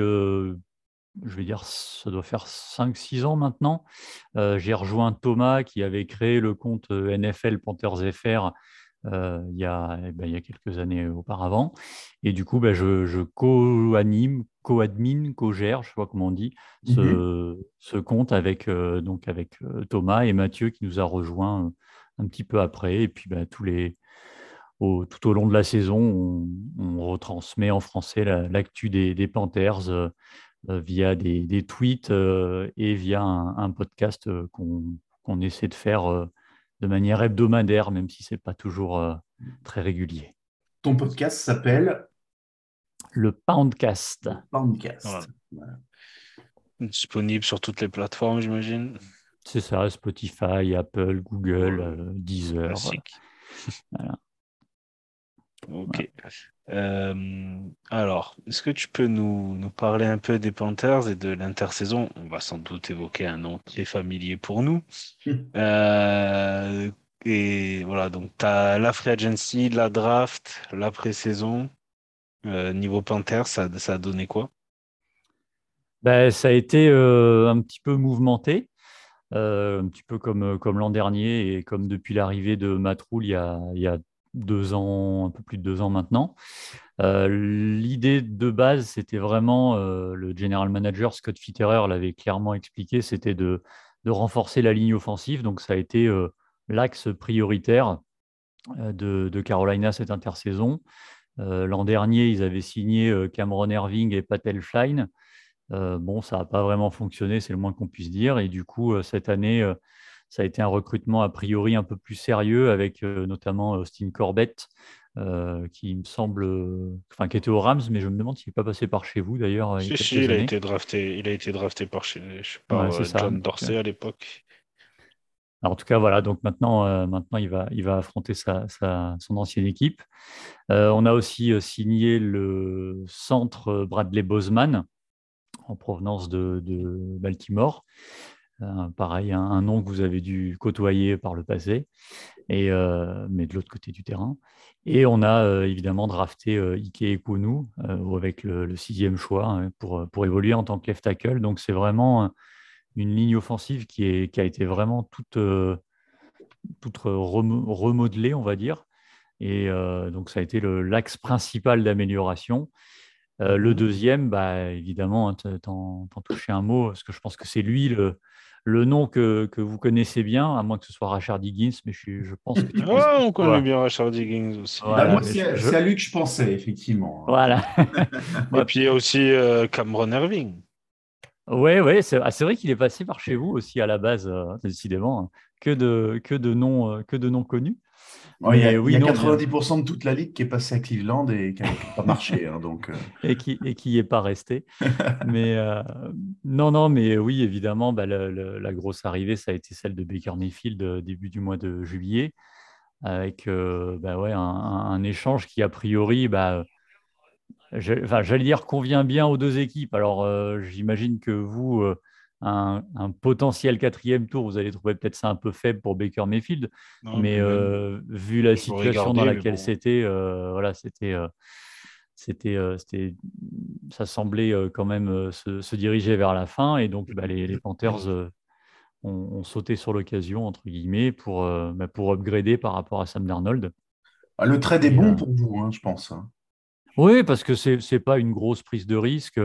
Speaker 4: je vais dire, ça doit faire 5-6 ans maintenant. J'ai rejoint Thomas qui avait créé le compte NFL Panthers FR il, y a, eh ben, il y a quelques années auparavant. Et du coup, ben, je, co-anime, co-admin, co-gère, je ne sais pas comment on dit, ce, ce compte avec, donc avec Thomas et Mathieu qui nous a rejoint un petit peu après. Et puis, ben, tous les, tout au long de la saison, on, retransmet en français l'actu des, Panthers euh, euh, via des, tweets euh, et via un, podcast qu'on essaie de faire de manière hebdomadaire, même si ce n'est pas toujours très régulier.
Speaker 3: Ton podcast s'appelle
Speaker 4: Le Poundcast.
Speaker 3: Poundcast.
Speaker 2: Disponible sur toutes les plateformes, j'imagine.
Speaker 4: C'est ça, Spotify, Apple, Google, Deezer. Voilà.
Speaker 2: Ok. Euh, alors, est-ce que tu peux nous, nous, parler un peu des Panthers et de l'intersaison? On va sans doute évoquer un nom qui est familier pour nous. Euh, et voilà, donc tu as la free agency, la draft, la pré-saison. Euh, niveau Panthers, ça, ça, a donné quoi?
Speaker 4: Ben, Ça a été un petit peu mouvementé. un petit peu comme, comme l'an dernier et comme depuis l'arrivée de Matroul il y a, il y a deux ans, un peu plus de deux ans maintenant. Euh, l'idée de base, c'était vraiment, euh, le general manager Scott Fitterer l'avait clairement expliqué, c'était de, renforcer la ligne offensive. Donc ça a été euh, l'axe prioritaire de, Carolina cette intersaison. L'an dernier, ils avaient signé Cameron Irving et Patel Flyne. bon, ça n'a pas vraiment fonctionné, c'est le moins qu'on puisse dire. Et du coup, cette année, ça a été un recrutement a priori un peu plus sérieux avec euh, notamment Austin Corbett, euh, qui me semble, enfin qui était au Rams, mais je me demande s'il n'est pas passé par chez vous d'ailleurs.
Speaker 2: Si, si, il a été drafté, il a été drafté par chez, par euh, John Dorsey à l'époque.
Speaker 4: en tout cas, voilà. Donc maintenant, maintenant, il va, il va affronter sa, son ancienne équipe. on a aussi signé le centre Bradley Bozeman en provenance de, de Baltimore. Euh, pareil, un, nom que vous avez dû côtoyer par le passé, et, euh, mais de l'autre côté du terrain. Et on a euh, évidemment drafté Ike Ekunu avec le, sixième choix hein, pour, pour évoluer en tant que left tackle. Donc c'est vraiment une ligne offensive qui, qui a été vraiment toute, toute remodelée, on va dire. Et donc ça a été l'axe principal d'amélioration. Le deuxième, bah, évidemment, hein, t'en touché un mot, parce que je pense que c'est lui le, le nom que, vous connaissez bien, à moins que ce soit Rachard Higgins, mais je, je pense que tu
Speaker 2: on connaît bien Rachard Higgins aussi.
Speaker 3: Bah, moi, c'est à lui que je pensais, effectivement.
Speaker 4: Voilà. [LAUGHS]
Speaker 2: Et puis il y a aussi euh, Cameron Irving.
Speaker 4: Oui, ouais, ah, c'est vrai qu'il est passé par chez vous aussi à la base, euh, décidément. Hein. Que de, que, de noms, euh, que de
Speaker 3: il y a, oui, 90% de toute la ligue qui est passée à Cleveland et qui n'a pas marché. Hein, [LAUGHS] donc, euh.
Speaker 4: Et qui et qui est pas resté. mais euh, non, non, mais oui, évidemment, bah, la grosse arrivée, ça a été celle de Baker Mayfield euh, début du mois de juillet, avec bah, ouais, un, échange qui, a priori, bah, j'allais dire, convient bien aux deux équipes. Alors, j'imagine que vous un, potentiel quatrième tour, vous allez trouver peut-être ça un peu faible pour Baker Mayfield, mais euh, vu la situation dans laquelle c'était, euh, voilà, c'était, euh, c'était, c'était, ça semblait quand même se, diriger vers la fin, et donc bah, les, Panthers ont, sauté sur l'occasion entre guillemets pour, bah, pour upgrader par rapport à Sam Darnold.
Speaker 3: Ah, le trade est bon pour vous, hein, je pense.
Speaker 4: Oui, parce que ce n'est pas une grosse prise de risque.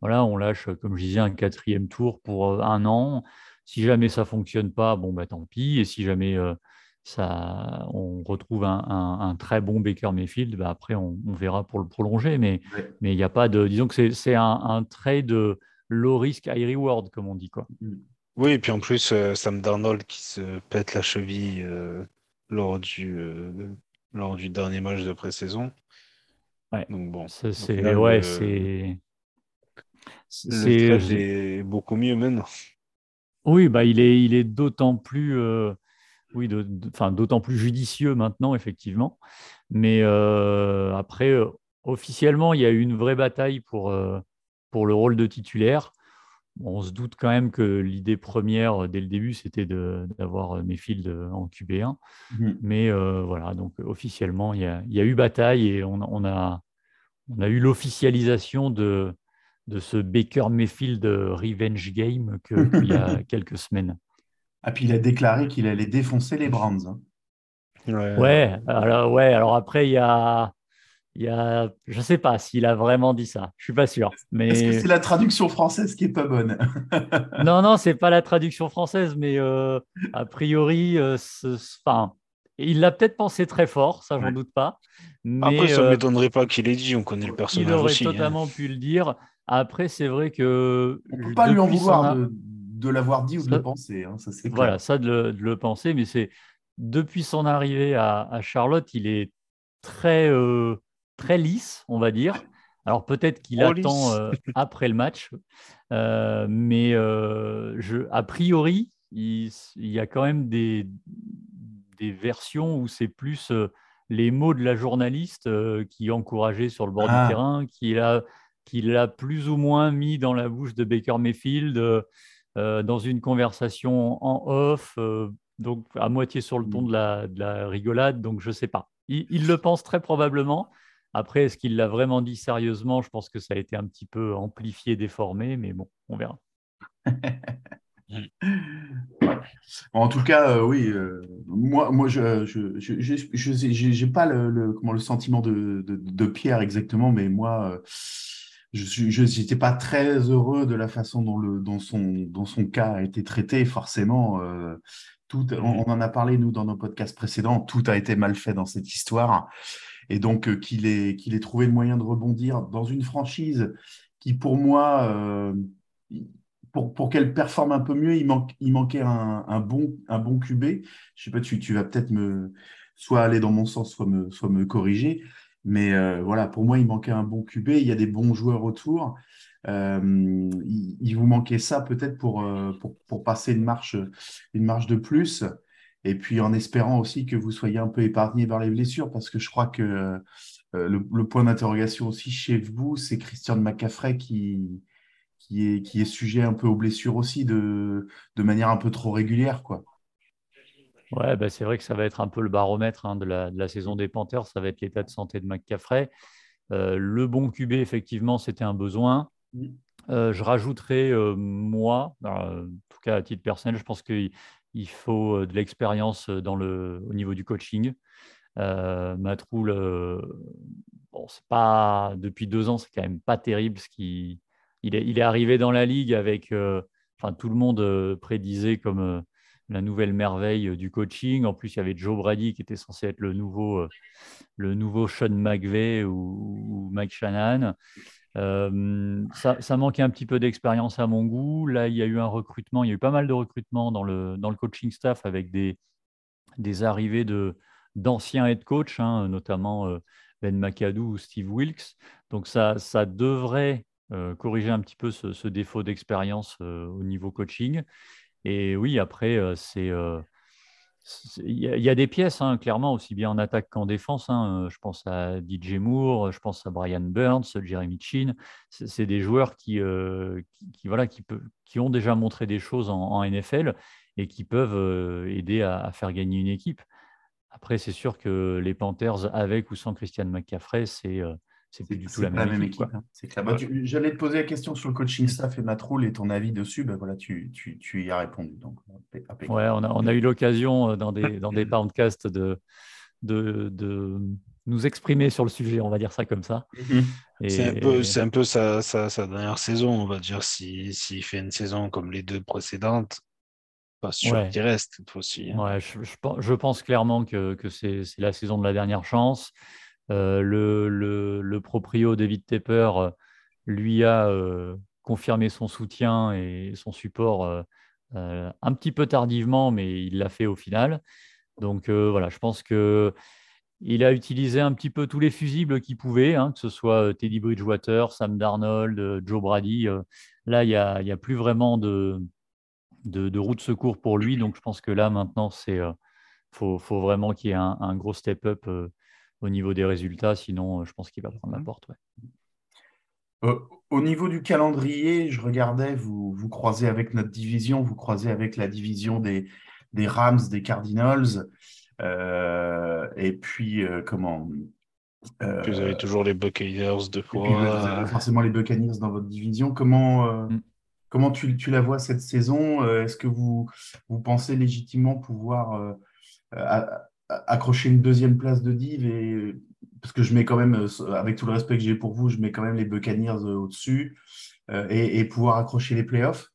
Speaker 4: Voilà, on lâche, comme je disais, un quatrième tour pour euh, un an. Si jamais ça ne fonctionne pas, bon, bah, tant pis. Et si jamais euh, ça, on retrouve un, très bon Baker Mayfield, bah, après, on, verra pour le prolonger. Mais il n'y a pas de. Disons que c'est un, un trade low risk, high reward, comme on dit. Quoi.
Speaker 2: Mmh. Oui, et puis en plus, euh, Sam Darnold qui se pète la cheville lors, du, lors du dernier match de pré-saison.
Speaker 4: Ouais. Donc bon. C'est ouais, c'est
Speaker 2: c'est beaucoup mieux maintenant.
Speaker 4: Oui, bah il est il est d'autant plus euh, oui, enfin d'autant plus judicieux maintenant effectivement. Mais euh, après, euh, officiellement, il y a eu une vraie bataille pour pour le rôle de titulaire. On se doute quand même que l'idée première dès le début, c'était d'avoir Mayfield en QB1. Mmh. Mais voilà, donc officiellement, il y a, il y a eu bataille et on, on, a, on a eu l'officialisation de, de ce Baker Mayfield revenge game [LAUGHS] qu'il y a quelques semaines.
Speaker 3: Ah, puis il a déclaré qu'il allait défoncer les Browns. Hein.
Speaker 4: Ouais. alors, ouais, alors après, il y a, il y a, je sais pas s'il a vraiment dit ça. Je suis pas sûr. Mais
Speaker 3: est-ce que c'est la traduction française qui est pas bonne? [LAUGHS]
Speaker 4: Non, non, c'est pas la traduction française, mais euh, a priori, euh, enfin, il l'a peut-être pensé très fort, ça j'en doute pas.
Speaker 2: Mais, Après, ça ne euh, m'étonnerait pas qu'il ait dit. On connaît le personnage
Speaker 4: Il aurait
Speaker 2: aussi,
Speaker 4: hein. totalement pu le dire. Après, c'est vrai que
Speaker 3: on peut pas lui en vouloir de, l'avoir dit ou de le penser. Hein, ça,
Speaker 4: voilà, ça de le, penser, mais c'est depuis son arrivée à, à, Charlotte, il est très très lisse, on va dire. Alors peut-être qu'il attend euh, après le match, euh, mais euh, je, a priori, il, y a quand même des, des versions où c'est plus les mots de la journaliste qui encourageait sur le bord du ah. terrain, qu'il a, qu'il a plus ou moins mis dans la bouche de Baker Mayfield dans une conversation en off, donc à moitié sur le ton de la, de la rigolade, donc je ne sais pas. il, le pense très probablement. Après, est-ce qu'il l'a vraiment dit sérieusement? Je pense que ça a été un petit peu amplifié, déformé, mais bon, on verra. [LAUGHS]
Speaker 3: en tout cas, euh, oui, euh, moi, moi je n'ai pas le, comment, le sentiment de, Pierre exactement, mais moi, euh, je n'étais pas très heureux de la façon dont, le, dont, son, dont son cas a été traité. Forcément, tout, on, en a parlé, nous, dans nos podcasts précédents, tout a été mal fait dans cette histoire et donc euh, qu'il ait, trouvé le moyen de rebondir dans une franchise qui, pour moi, euh, pour, qu'elle performe un peu mieux, il, manquait un, bon, un bon QB. Je sais pas, tu, tu vas peut-être me soit aller dans mon sens, soit me, corriger. Mais euh, voilà, pour moi, il manquait un bon QB. Il y a des bons joueurs autour. il, vous manquait ça peut-être pour, pour, pour, passer une marche, une marche de plus. Et puis en espérant aussi que vous soyez un peu épargné par les blessures, parce que je crois que euh, le, point d'interrogation aussi chez vous, c'est Christian McCaffrey qui, qui, est, qui est sujet un peu aux blessures aussi de, de manière un peu trop régulière. quoi.
Speaker 4: Ouais, bah c'est vrai que ça va être un peu le baromètre hein, de, la, de, la, saison des Panthers, ça va être l'état de santé de McCaffrey. Euh, le bon QB, effectivement, c'était un besoin. Euh, je rajouterais, moi, en tout cas à titre personnel, je pense que il faut de l'expérience dans le, au niveau du coaching. Euh, Matroul, c'est pas depuis deux ans, c'est quand même pas terrible. Qui, il, est, arrivé dans la ligue avec, tout le monde prédisait comme la nouvelle merveille du coaching. En plus, il y avait Joe Brady qui était censé être le nouveau, le nouveau Sean McVay ou, ou Mike Shanahan. Euh, ça, manquait un petit peu d'expérience à mon goût. Là, il y a eu un recrutement, il y a eu pas mal de recrutements dans le, dans le coaching staff avec des, des arrivées d'anciens head coach, hein, notamment euh, Ben McAdoo ou Steve Wilkes. Donc ça, ça devrait euh, corriger un petit peu ce, défaut d'expérience au niveau coaching. Et oui, après, c'est il y, a des pièces, hein, clairement, aussi bien en attaque qu'en défense. Hein. Euh, je pense à DJ Moore, je pense à Brian Burns, Jeremy Chin. C'est des joueurs qui, euh, voilà, qui, ont déjà montré des choses en, NFL et qui peuvent euh, aider à, faire gagner une équipe. Après, c'est sûr que les Panthers, avec ou sans Christian McCaffrey, c'est c'est plus du tout la même, équipe. Hein.
Speaker 3: Bah, j'allais te poser la question sur le coaching staff et Matroul et ton avis dessus. Ben voilà, tu, tu, tu, y as répondu. Donc,
Speaker 4: ouais, on a, on a eu l'occasion euh, dans des, dans des [LAUGHS] podcasts de, de, de, nous exprimer sur le sujet, on va dire ça comme ça.
Speaker 2: Mhm. C'est un peu, c'est un peu sa, sa, sa, dernière saison, on va dire, s'il si, fait une saison comme les deux précédentes. Pas sûr qu'il reste cette fois-ci.
Speaker 4: Hein. Ouais, je, je, pense clairement que, que c'est la saison de la dernière chance. Euh, le, le, proprio David Tepper euh, lui a euh, confirmé son soutien et son support un petit peu tardivement, mais il l'a fait au final. Donc voilà, je pense que il a utilisé un petit peu tous les fusibles qu'il pouvait, hein, que ce soit Teddy Bridgewater, Sam Darnold, Joe Brady. là, il n'y a, a, plus vraiment de, de, de, roue de secours pour lui. Donc, je pense que là, maintenant, il faut, faut, vraiment qu'il y ait un gros step-up au niveau des résultats. Sinon, euh, je pense qu'il va prendre la mhm. porte.
Speaker 3: Euh, au niveau du calendrier, je regardais, vous, vous croisez avec notre division, vous croisez avec la division des, des Rams, des Cardinals. Euh, et puis, comment
Speaker 2: vous avez toujours les Buccaneers de fois.
Speaker 3: forcément les Buccaneers dans votre division. Comment, mm. comment tu, tu, la vois cette saison? Est-ce que vous, vous pensez légitimement pouvoir accrocher une deuxième place de div et parce que je mets quand même, avec tout le respect que j'ai pour vous, je mets quand même les Buccaneers au-dessus et, et, pouvoir accrocher les playoffs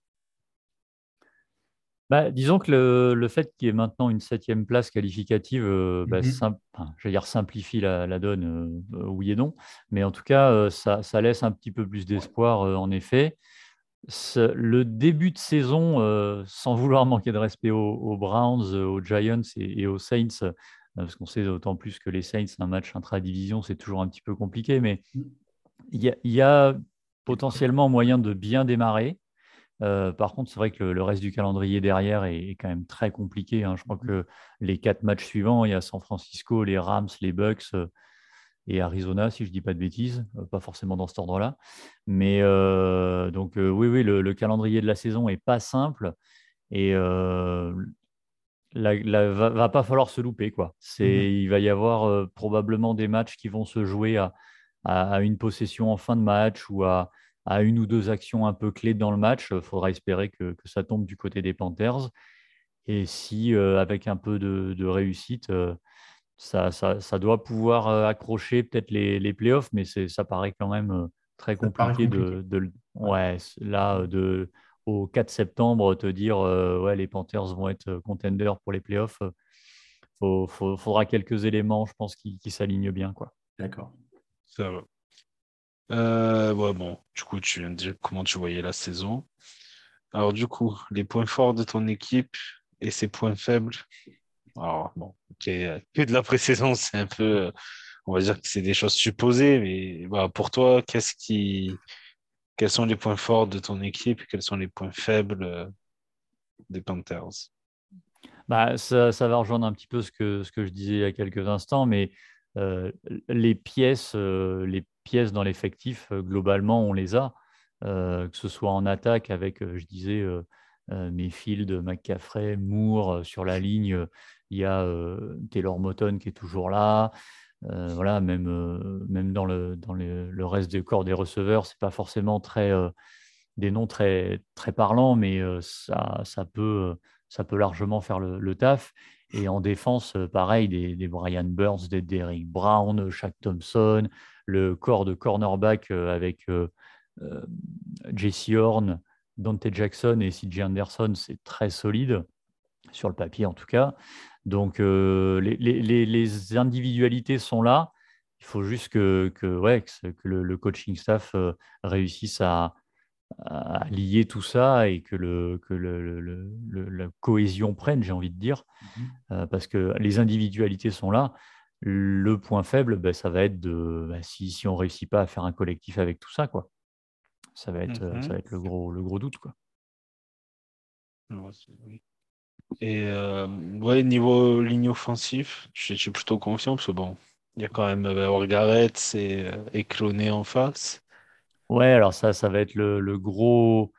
Speaker 4: bah, disons que le, fait qu'il y ait maintenant une septième place qualificative, euh, bah, mhm. dire simplifie la, donne, euh, euh, oui et non. Mais en tout cas, ça, laisse un petit peu plus d'espoir, en effet. Le début de saison, sans vouloir manquer de respect aux, Browns, aux Giants et, aux Saints, parce qu'on sait d'autant plus que les Saints, un match intra-division, c'est toujours un petit peu compliqué, mais mm. il y, a potentiellement moyen de bien démarrer. Euh, par contre, c'est vrai que le, reste du calendrier derrière est, quand même très compliqué. Hein. Je crois que les quatre matchs suivants, il y a San Francisco, les Rams, les Bucks euh, et Arizona, si je ne dis pas de bêtises, euh, pas forcément dans cet ordre-là. Mais donc oui, oui, le, calendrier de la saison n'est pas simple et il ne va, pas falloir se louper. Quoi. Mmh il va y avoir probablement des matchs qui vont se jouer à, une possession en fin de match ou à à une ou deux actions un peu clés dans le match. Il faudra espérer que, ça tombe du côté des Panthers. Et si, euh, avec un peu de, réussite, euh, ça, ça, doit pouvoir euh, accrocher peut-être les, les, playoffs, mais ça paraît quand même très compliqué, De, ouais, là, de, au 4 septembre, te dire ouais, les Panthers vont être contenders pour les playoffs. Il faudra quelques éléments, je pense, qui, qui s'alignent bien.
Speaker 3: D'accord.
Speaker 2: Ça va. Euh, ouais, bon, du coup, tu viens de dire comment tu voyais la saison. Alors, du coup, les points forts de ton équipe et ses points faibles. Alors, bon, ok, que de la pré-saison, [LAUGHS] c'est un peu, on va dire que c'est des choses supposées, mais bah, pour toi, qu'est-ce qui, quels sont les points forts de ton équipe et quels sont les points faibles euh, des Panthers?
Speaker 4: Bah, ça, ça, va rejoindre un petit peu ce que, ce que je disais il y a quelques instants, mais euh, les pièces, euh, les pièces dans l'effectif, globalement, on les a, que ce soit en attaque avec, je disais, Mayfield, McCaffrey, Moore sur la ligne. Il y a Taylor Moton qui est toujours là. voilà, même, même dans, le, dans le reste des corps des receveurs, c'est pas forcément très, des noms très, très parlants, mais ça, ça, peut, ça peut largement faire le, taf. Et en défense, euh, pareil, des, Brian Burns, des Derrick Brown, Shaq Thompson, le corps de cornerback euh, avec euh, Jesse Horn, Dante Jackson et CJ Anderson, c'est très solide, sur le papier en tout cas. Donc les, individualités sont là. Il faut juste que, ouais, que, le, coaching staff réussisse à, à lier tout ça et que, le, que le, la cohésion prenne, j'ai envie de dire, mhm. euh, parce que les individualités sont là. Le point faible, ben, ça va être de ben, si, si on ne réussit pas à faire un collectif avec tout ça, quoi. Ça va être, euh, ça va mhm. être le, gros, le gros doute. Quoi.
Speaker 2: Et euh, ouais, niveau ligne offensive, je, suis plutôt confiant parce que bon, il y a quand même Garrett et, et Cloné en face.
Speaker 4: Ouais, alors ça, ça va être le, gros,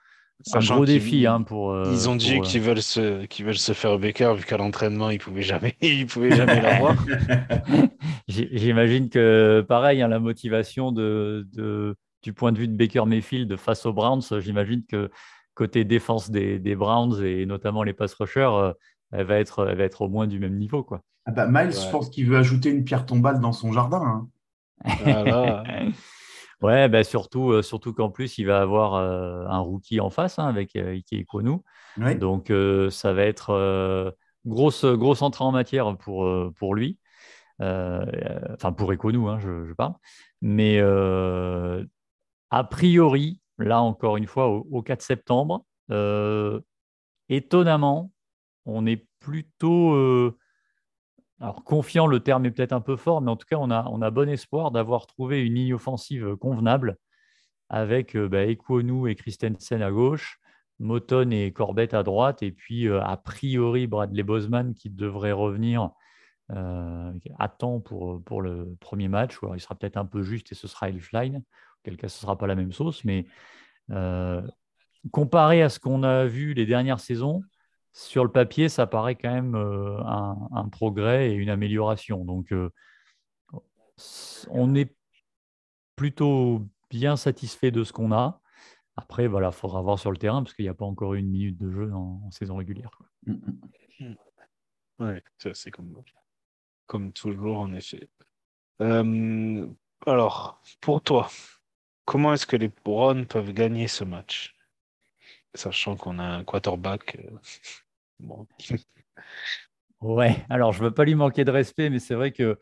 Speaker 4: un gros défi hein, pour.
Speaker 2: Euh, ils ont dit euh, qu'ils veulent se, qu'ils veulent se faire Baker vu qu'à l'entraînement ils pouvaient jamais, [LAUGHS] ils pouvaient jamais [LAUGHS] l'avoir.
Speaker 4: J'imagine que pareil, hein, la motivation de, de, du point de vue de Baker Mayfield face aux Browns, j'imagine que côté défense des, des, Browns et notamment les pass rushers, euh, elle va être, elle va être au moins du même niveau, quoi.
Speaker 3: Ah bah, Miles, je pense qu'il veut ajouter une pierre tombale dans son jardin. Hein.
Speaker 4: Voilà. [LAUGHS] Ouais, bah surtout, euh, surtout qu'en plus, il va avoir euh, un rookie en face hein, avec euh, Ike Ikonu. Donc, ça va être grosse, grosse entrée en matière pour, pour lui. Enfin, pour Ikonu, hein, je, parle. Mais a priori, là encore une fois, au, au 4 septembre, étonnamment, on est plutôt alors, confiant, le terme est peut-être un peu fort, mais en tout cas, on a, on a bon espoir d'avoir trouvé une ligne offensive convenable avec euh, bah, et Christensen à gauche, Moton et Corbett à droite, et puis euh, a priori Bradley Boseman qui devrait revenir euh, à temps pour, le premier match, il sera peut-être un peu juste et ce sera Elfline, cas ce ne sera pas la même sauce, mais euh, comparé à ce qu'on a vu les dernières saisons, sur le papier, ça paraît quand même euh, un, progrès et une amélioration. Donc, euh, on est plutôt bien satisfait de ce qu'on a. Après, voilà, il faudra voir sur le terrain parce qu'il n'y a pas encore une minute de jeu en, saison régulière.
Speaker 2: Mm. Oui, c'est comme, comme toujours, en effet. Alors, pour toi, comment est-ce que les Browns peuvent gagner ce match? Sachant qu'on a un quarterback. Euh. [LAUGHS]
Speaker 4: Ouais, alors je ne veux pas lui manquer de respect, mais c'est vrai que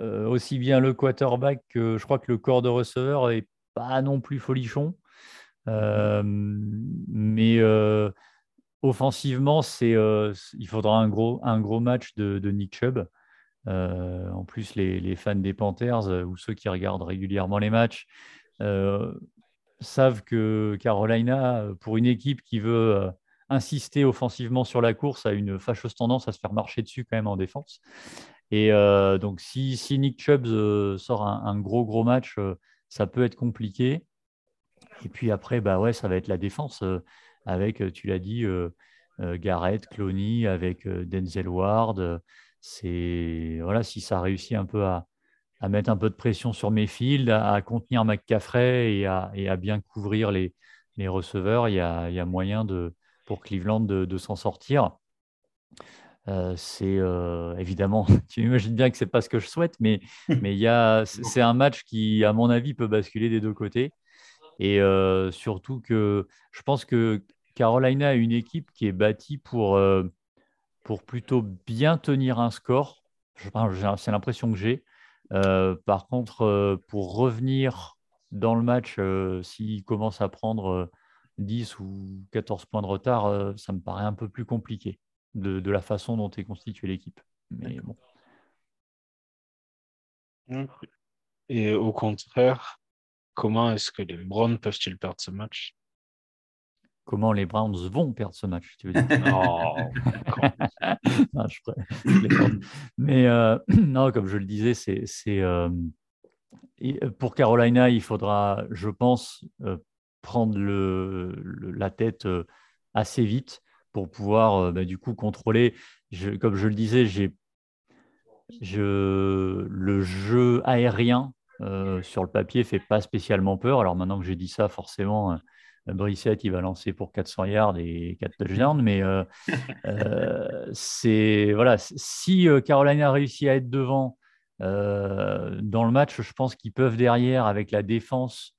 Speaker 4: euh, aussi bien le quarterback que je crois que le corps de receveur est pas non plus folichon. Euh, mais offensivement, il faudra un gros match de, Nick Chubb. en plus, les, fans des Panthers ou ceux qui regardent régulièrement les matchs savent que Carolina, pour une équipe qui veut insister offensivement sur la course, a une fâcheuse tendance à se faire marcher dessus quand même en défense. Et euh, donc, si, Nick Chubb euh, sort un, gros, gros match, euh, ça peut être compliqué. Et puis après, bah ouais, ça va être la défense avec, tu l'as dit, Garrett, Cloney, avec Denzel Ward. C'est voilà, si ça réussit un peu à, mettre un peu de pression sur mes fields, à, contenir McCaffrey et à, et à, bien couvrir les, les receveurs, il y a, y a, moyen de, pour Cleveland de, de s'en sortir. Euh, c'est euh, évidemment, [LAUGHS] tu imagines bien que c'est pas ce que je souhaite, mais, [LAUGHS] mais c'est un match qui, à mon avis, peut basculer des deux côtés. Et euh, surtout que je pense que Carolina a une équipe qui est bâtie pour, pour plutôt bien tenir un score. C'est l'impression que j'ai. Par contre, pour revenir dans le match, s'il commence à prendre 10 ou 14 points de retard, ça me paraît un peu plus compliqué de, la façon dont est constituée l'équipe. Mais bon.
Speaker 2: Et au contraire, comment est-ce que les Browns peuvent-ils perdre ce match?
Speaker 4: Comment les Browns vont perdre ce match, tu veux dire? [LAUGHS] Mais euh, [CLEARS THROAT] non, comme je le disais, c'est euh, pour Carolina, il faudra, je pense, euh, prendre le, la tête assez vite pour pouvoir bah, du coup contrôler. comme je le disais, j'ai je, le jeu aérien sur le papier fait pas spécialement peur. Alors maintenant que j'ai dit ça, forcément, Brissette il va lancer pour 400 yards et 4 touchdowns. Mais [LAUGHS] c'est voilà, si Carolina a réussi à être devant dans le match, je pense qu'ils peuvent derrière avec la défense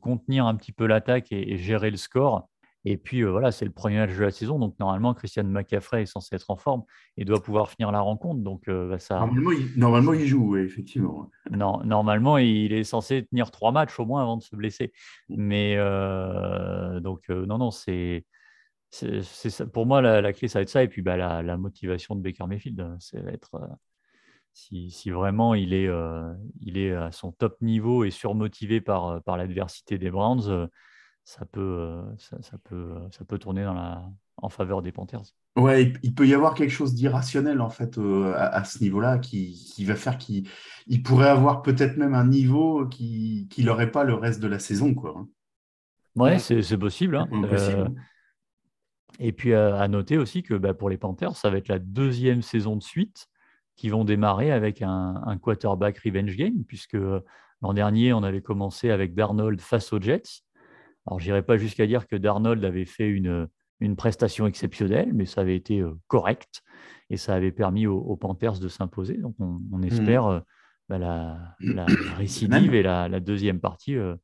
Speaker 4: contenir un petit peu l'attaque et, gérer le score. Et puis euh, voilà, c'est le premier match de la saison, donc normalement Christian McCaffrey est censé être en forme et doit pouvoir finir la rencontre. Donc euh, bah, ça.
Speaker 3: Normalement, il, joue, effectivement. [LAUGHS]
Speaker 4: Non, normalement, il est censé tenir trois matchs au moins avant de se blesser. Mais euh, donc non, non, c'est c'est pour moi la, clé, ça va être ça. Et puis bah, la, motivation de Baker Mayfield, ça va être si, si, vraiment il est, il est à son top niveau et surmotivé par, par l'adversité des Browns ça peut, euh, ça, peut, euh, ça peut tourner dans la, en faveur des Panthers.
Speaker 3: Ouais, il peut y avoir quelque chose d'irrationnel en fait euh, à, ce niveau-là qui, qui, va faire qu'il il pourrait avoir peut-être même un niveau qui qu'il n'aurait pas le reste de la saison. Quoi.
Speaker 4: Ouais, c'est possible. Hein. et puis à, noter aussi que bah, pour les Panthers, ça va être la deuxième saison de suite qui vont démarrer avec un, un quarterback revenge game, puisque l'an dernier, on avait commencé avec Darnold face aux Jets. Alors, je n'irai pas jusqu'à dire que Darnold avait fait une, une, prestation exceptionnelle, mais ça avait été euh, correct et ça avait permis aux, Panthers de s'imposer. Donc, on, mmh. espère euh, bah, la, la, [CLEARS THROAT] récidive et la, la deuxième partie euh,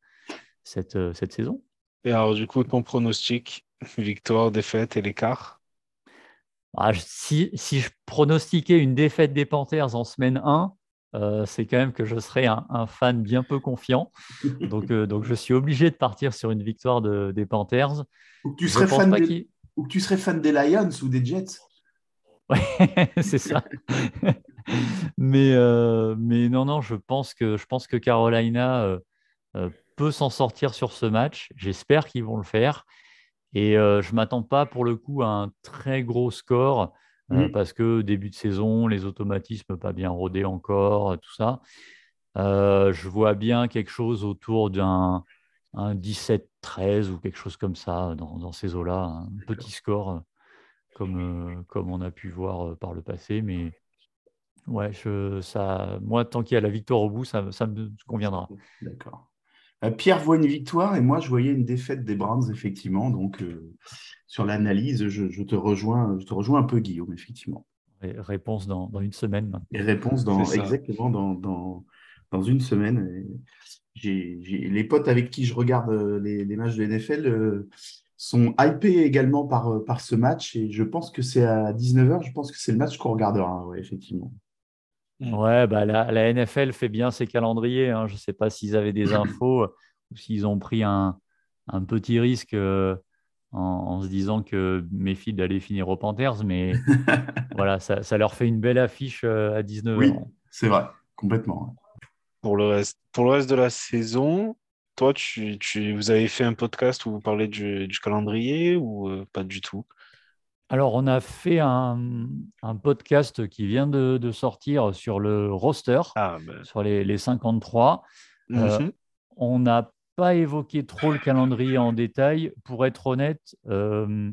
Speaker 4: cette, cette saison.
Speaker 2: Et alors, du coup, ton pronostic, victoire, défaite et l'écart?
Speaker 4: Ah, si, si, je pronostiquais une défaite des Panthers en semaine 1, euh, c'est quand même que je serais un, fan bien peu confiant. Donc, euh, donc, je suis obligé de partir sur une victoire des Panthers.
Speaker 3: Ou que, tu serais fan des, ou tu serais fan des Lions ou des Jets.
Speaker 4: Oui, [LAUGHS] c'est ça. [LAUGHS] mais, euh, mais non, non, je pense que, je pense que Carolina peut s'en sortir sur ce match. J'espère qu'ils vont le faire. Et je ne m'attends pas pour le coup à un très gros score. Euh, mmh. parce que début de saison, les automatismes pas bien rodés encore, tout ça. Euh, je vois bien quelque chose autour d'un 17-13 ou quelque chose comme ça dans, ces eaux-là, un petit score comme, euh, comme on a pu voir par le passé, mais Ouais, je, ça, moi, tant qu'il y a la victoire au bout, ça, ça me conviendra.
Speaker 3: D'accord. Euh, Pierre voit une victoire et moi, je voyais une défaite des Browns, effectivement. Donc, euh, sur l'analyse, je, te rejoins, je te rejoins un peu, Guillaume, effectivement.
Speaker 4: réponse dans, une semaine.
Speaker 3: Et réponse dans, exactement dans, dans, une semaine. J'ai les potes avec qui je regarde euh, les, matchs de NFL sont hypés également par, par ce match et je pense que c'est à 19h, je pense que c'est le match qu'on regardera, effectivement.
Speaker 4: Mm. Ouais, bah la, NFL fait bien ses calendriers. Hein. Je ne sais pas s'ils avaient des infos ou s'ils ont pris un, petit risque euh, en, se disant que Mayfield allait finir aux Panthers, mais [LAUGHS] voilà, ça, leur fait une belle affiche euh, à 19
Speaker 3: Oui, c'est vrai, complètement.
Speaker 2: Pour le, reste, pour le reste de la saison, toi, tu, vous avez fait un podcast où vous parlez du, calendrier ou euh, pas du tout?
Speaker 4: Alors, on a fait un, podcast qui vient de, sortir sur le roster, ah, ben. sur les, 53. Euh, mhm. on n'a pas évoqué trop le calendrier en détail. Pour être honnête, euh,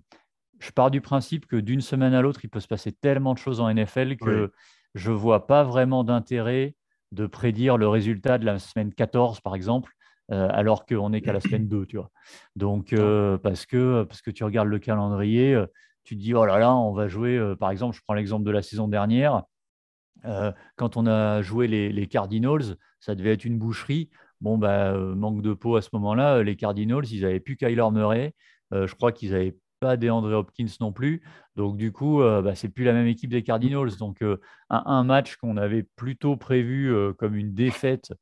Speaker 4: je pars du principe que d'une semaine à l'autre, il peut se passer tellement de choses en NFL que je ne vois pas vraiment d'intérêt de prédire le résultat de la semaine 14, par exemple. Euh, alors qu'on n'est qu'à la semaine 2, tu vois. Donc, parce, que, parce que tu regardes le calendrier, tu te dis, oh là là, on va jouer, euh, par exemple, je prends l'exemple de la saison dernière, euh, quand on a joué les, Cardinals, ça devait être une boucherie. Bon, bah, euh, manque de peau à ce moment-là, les Cardinals, ils n'avaient plus Kyler Murray. je crois qu'ils n'avaient pas DeAndre Hopkins non plus. Donc, du coup, bah, c'est plus la même équipe des Cardinals. Donc, un, match qu'on avait plutôt prévu comme une défaite,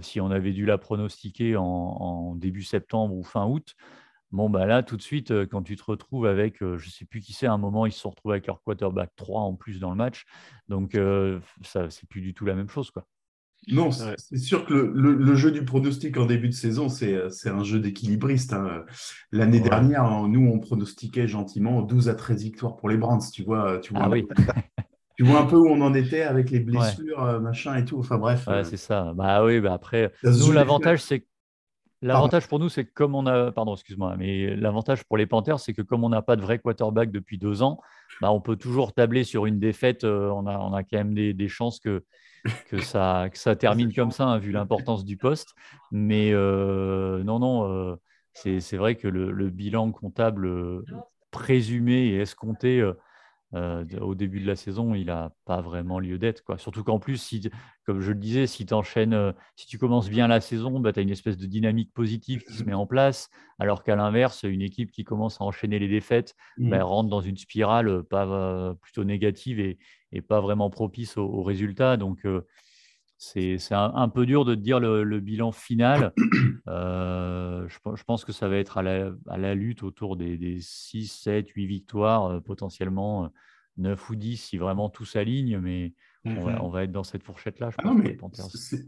Speaker 4: si on avait dû la pronostiquer en début septembre ou fin août, Bon, bah là, tout de suite, euh, quand tu te retrouves avec, euh, je ne sais plus qui c'est, à un moment, ils se sont retrouvés avec leur quarterback 3 en plus dans le match. Donc, euh, ça, c'est plus du tout la même chose. Quoi.
Speaker 3: Non, c'est sûr que le, jeu du pronostic en début de saison, c'est un jeu d'équilibriste. Hein. L'année dernière, nous, on pronostiquait gentiment 12 à 13 victoires pour les Browns. Tu vois, tu vois, ah, oui. tu vois un peu où on en était avec les blessures, machin et tout. Enfin bref.
Speaker 4: c'est ça. Bah oui, bah après, nous, l'avantage, c'est L'avantage pour nous, c'est que comme on a, pardon, excuse-moi, mais l'avantage pour les Panthers, c'est que comme on n'a pas de vrai quarterback depuis deux ans, bah, on peut toujours tabler sur une défaite. Euh, on, a, on a quand même des, chances que, que, ça, que ça termine comme ça, hein, vu l'importance du poste. Mais euh, non, non, euh, c'est vrai que le, le, bilan comptable présumé et escompté euh, au début de la saison, il n'a pas vraiment lieu d'être. Surtout qu'en plus, si, comme je le disais, si, euh, si tu commences bien la saison, bah, tu as une espèce de dynamique positive qui se met en place, alors qu'à l'inverse, une équipe qui commence à enchaîner les défaites bah, mmh. rentre dans une spirale euh, pas, plutôt négative et, pas vraiment propice aux, résultats. Donc, c'est un, peu dur de dire le, bilan final. [CLEARS THROAT] je, pense que ça va être à la, lutte autour des, 6, 7, 8 victoires, potentiellement 9 ou 10 si vraiment tout s'aligne, mais on, va, être dans cette fourchette-là,
Speaker 3: ah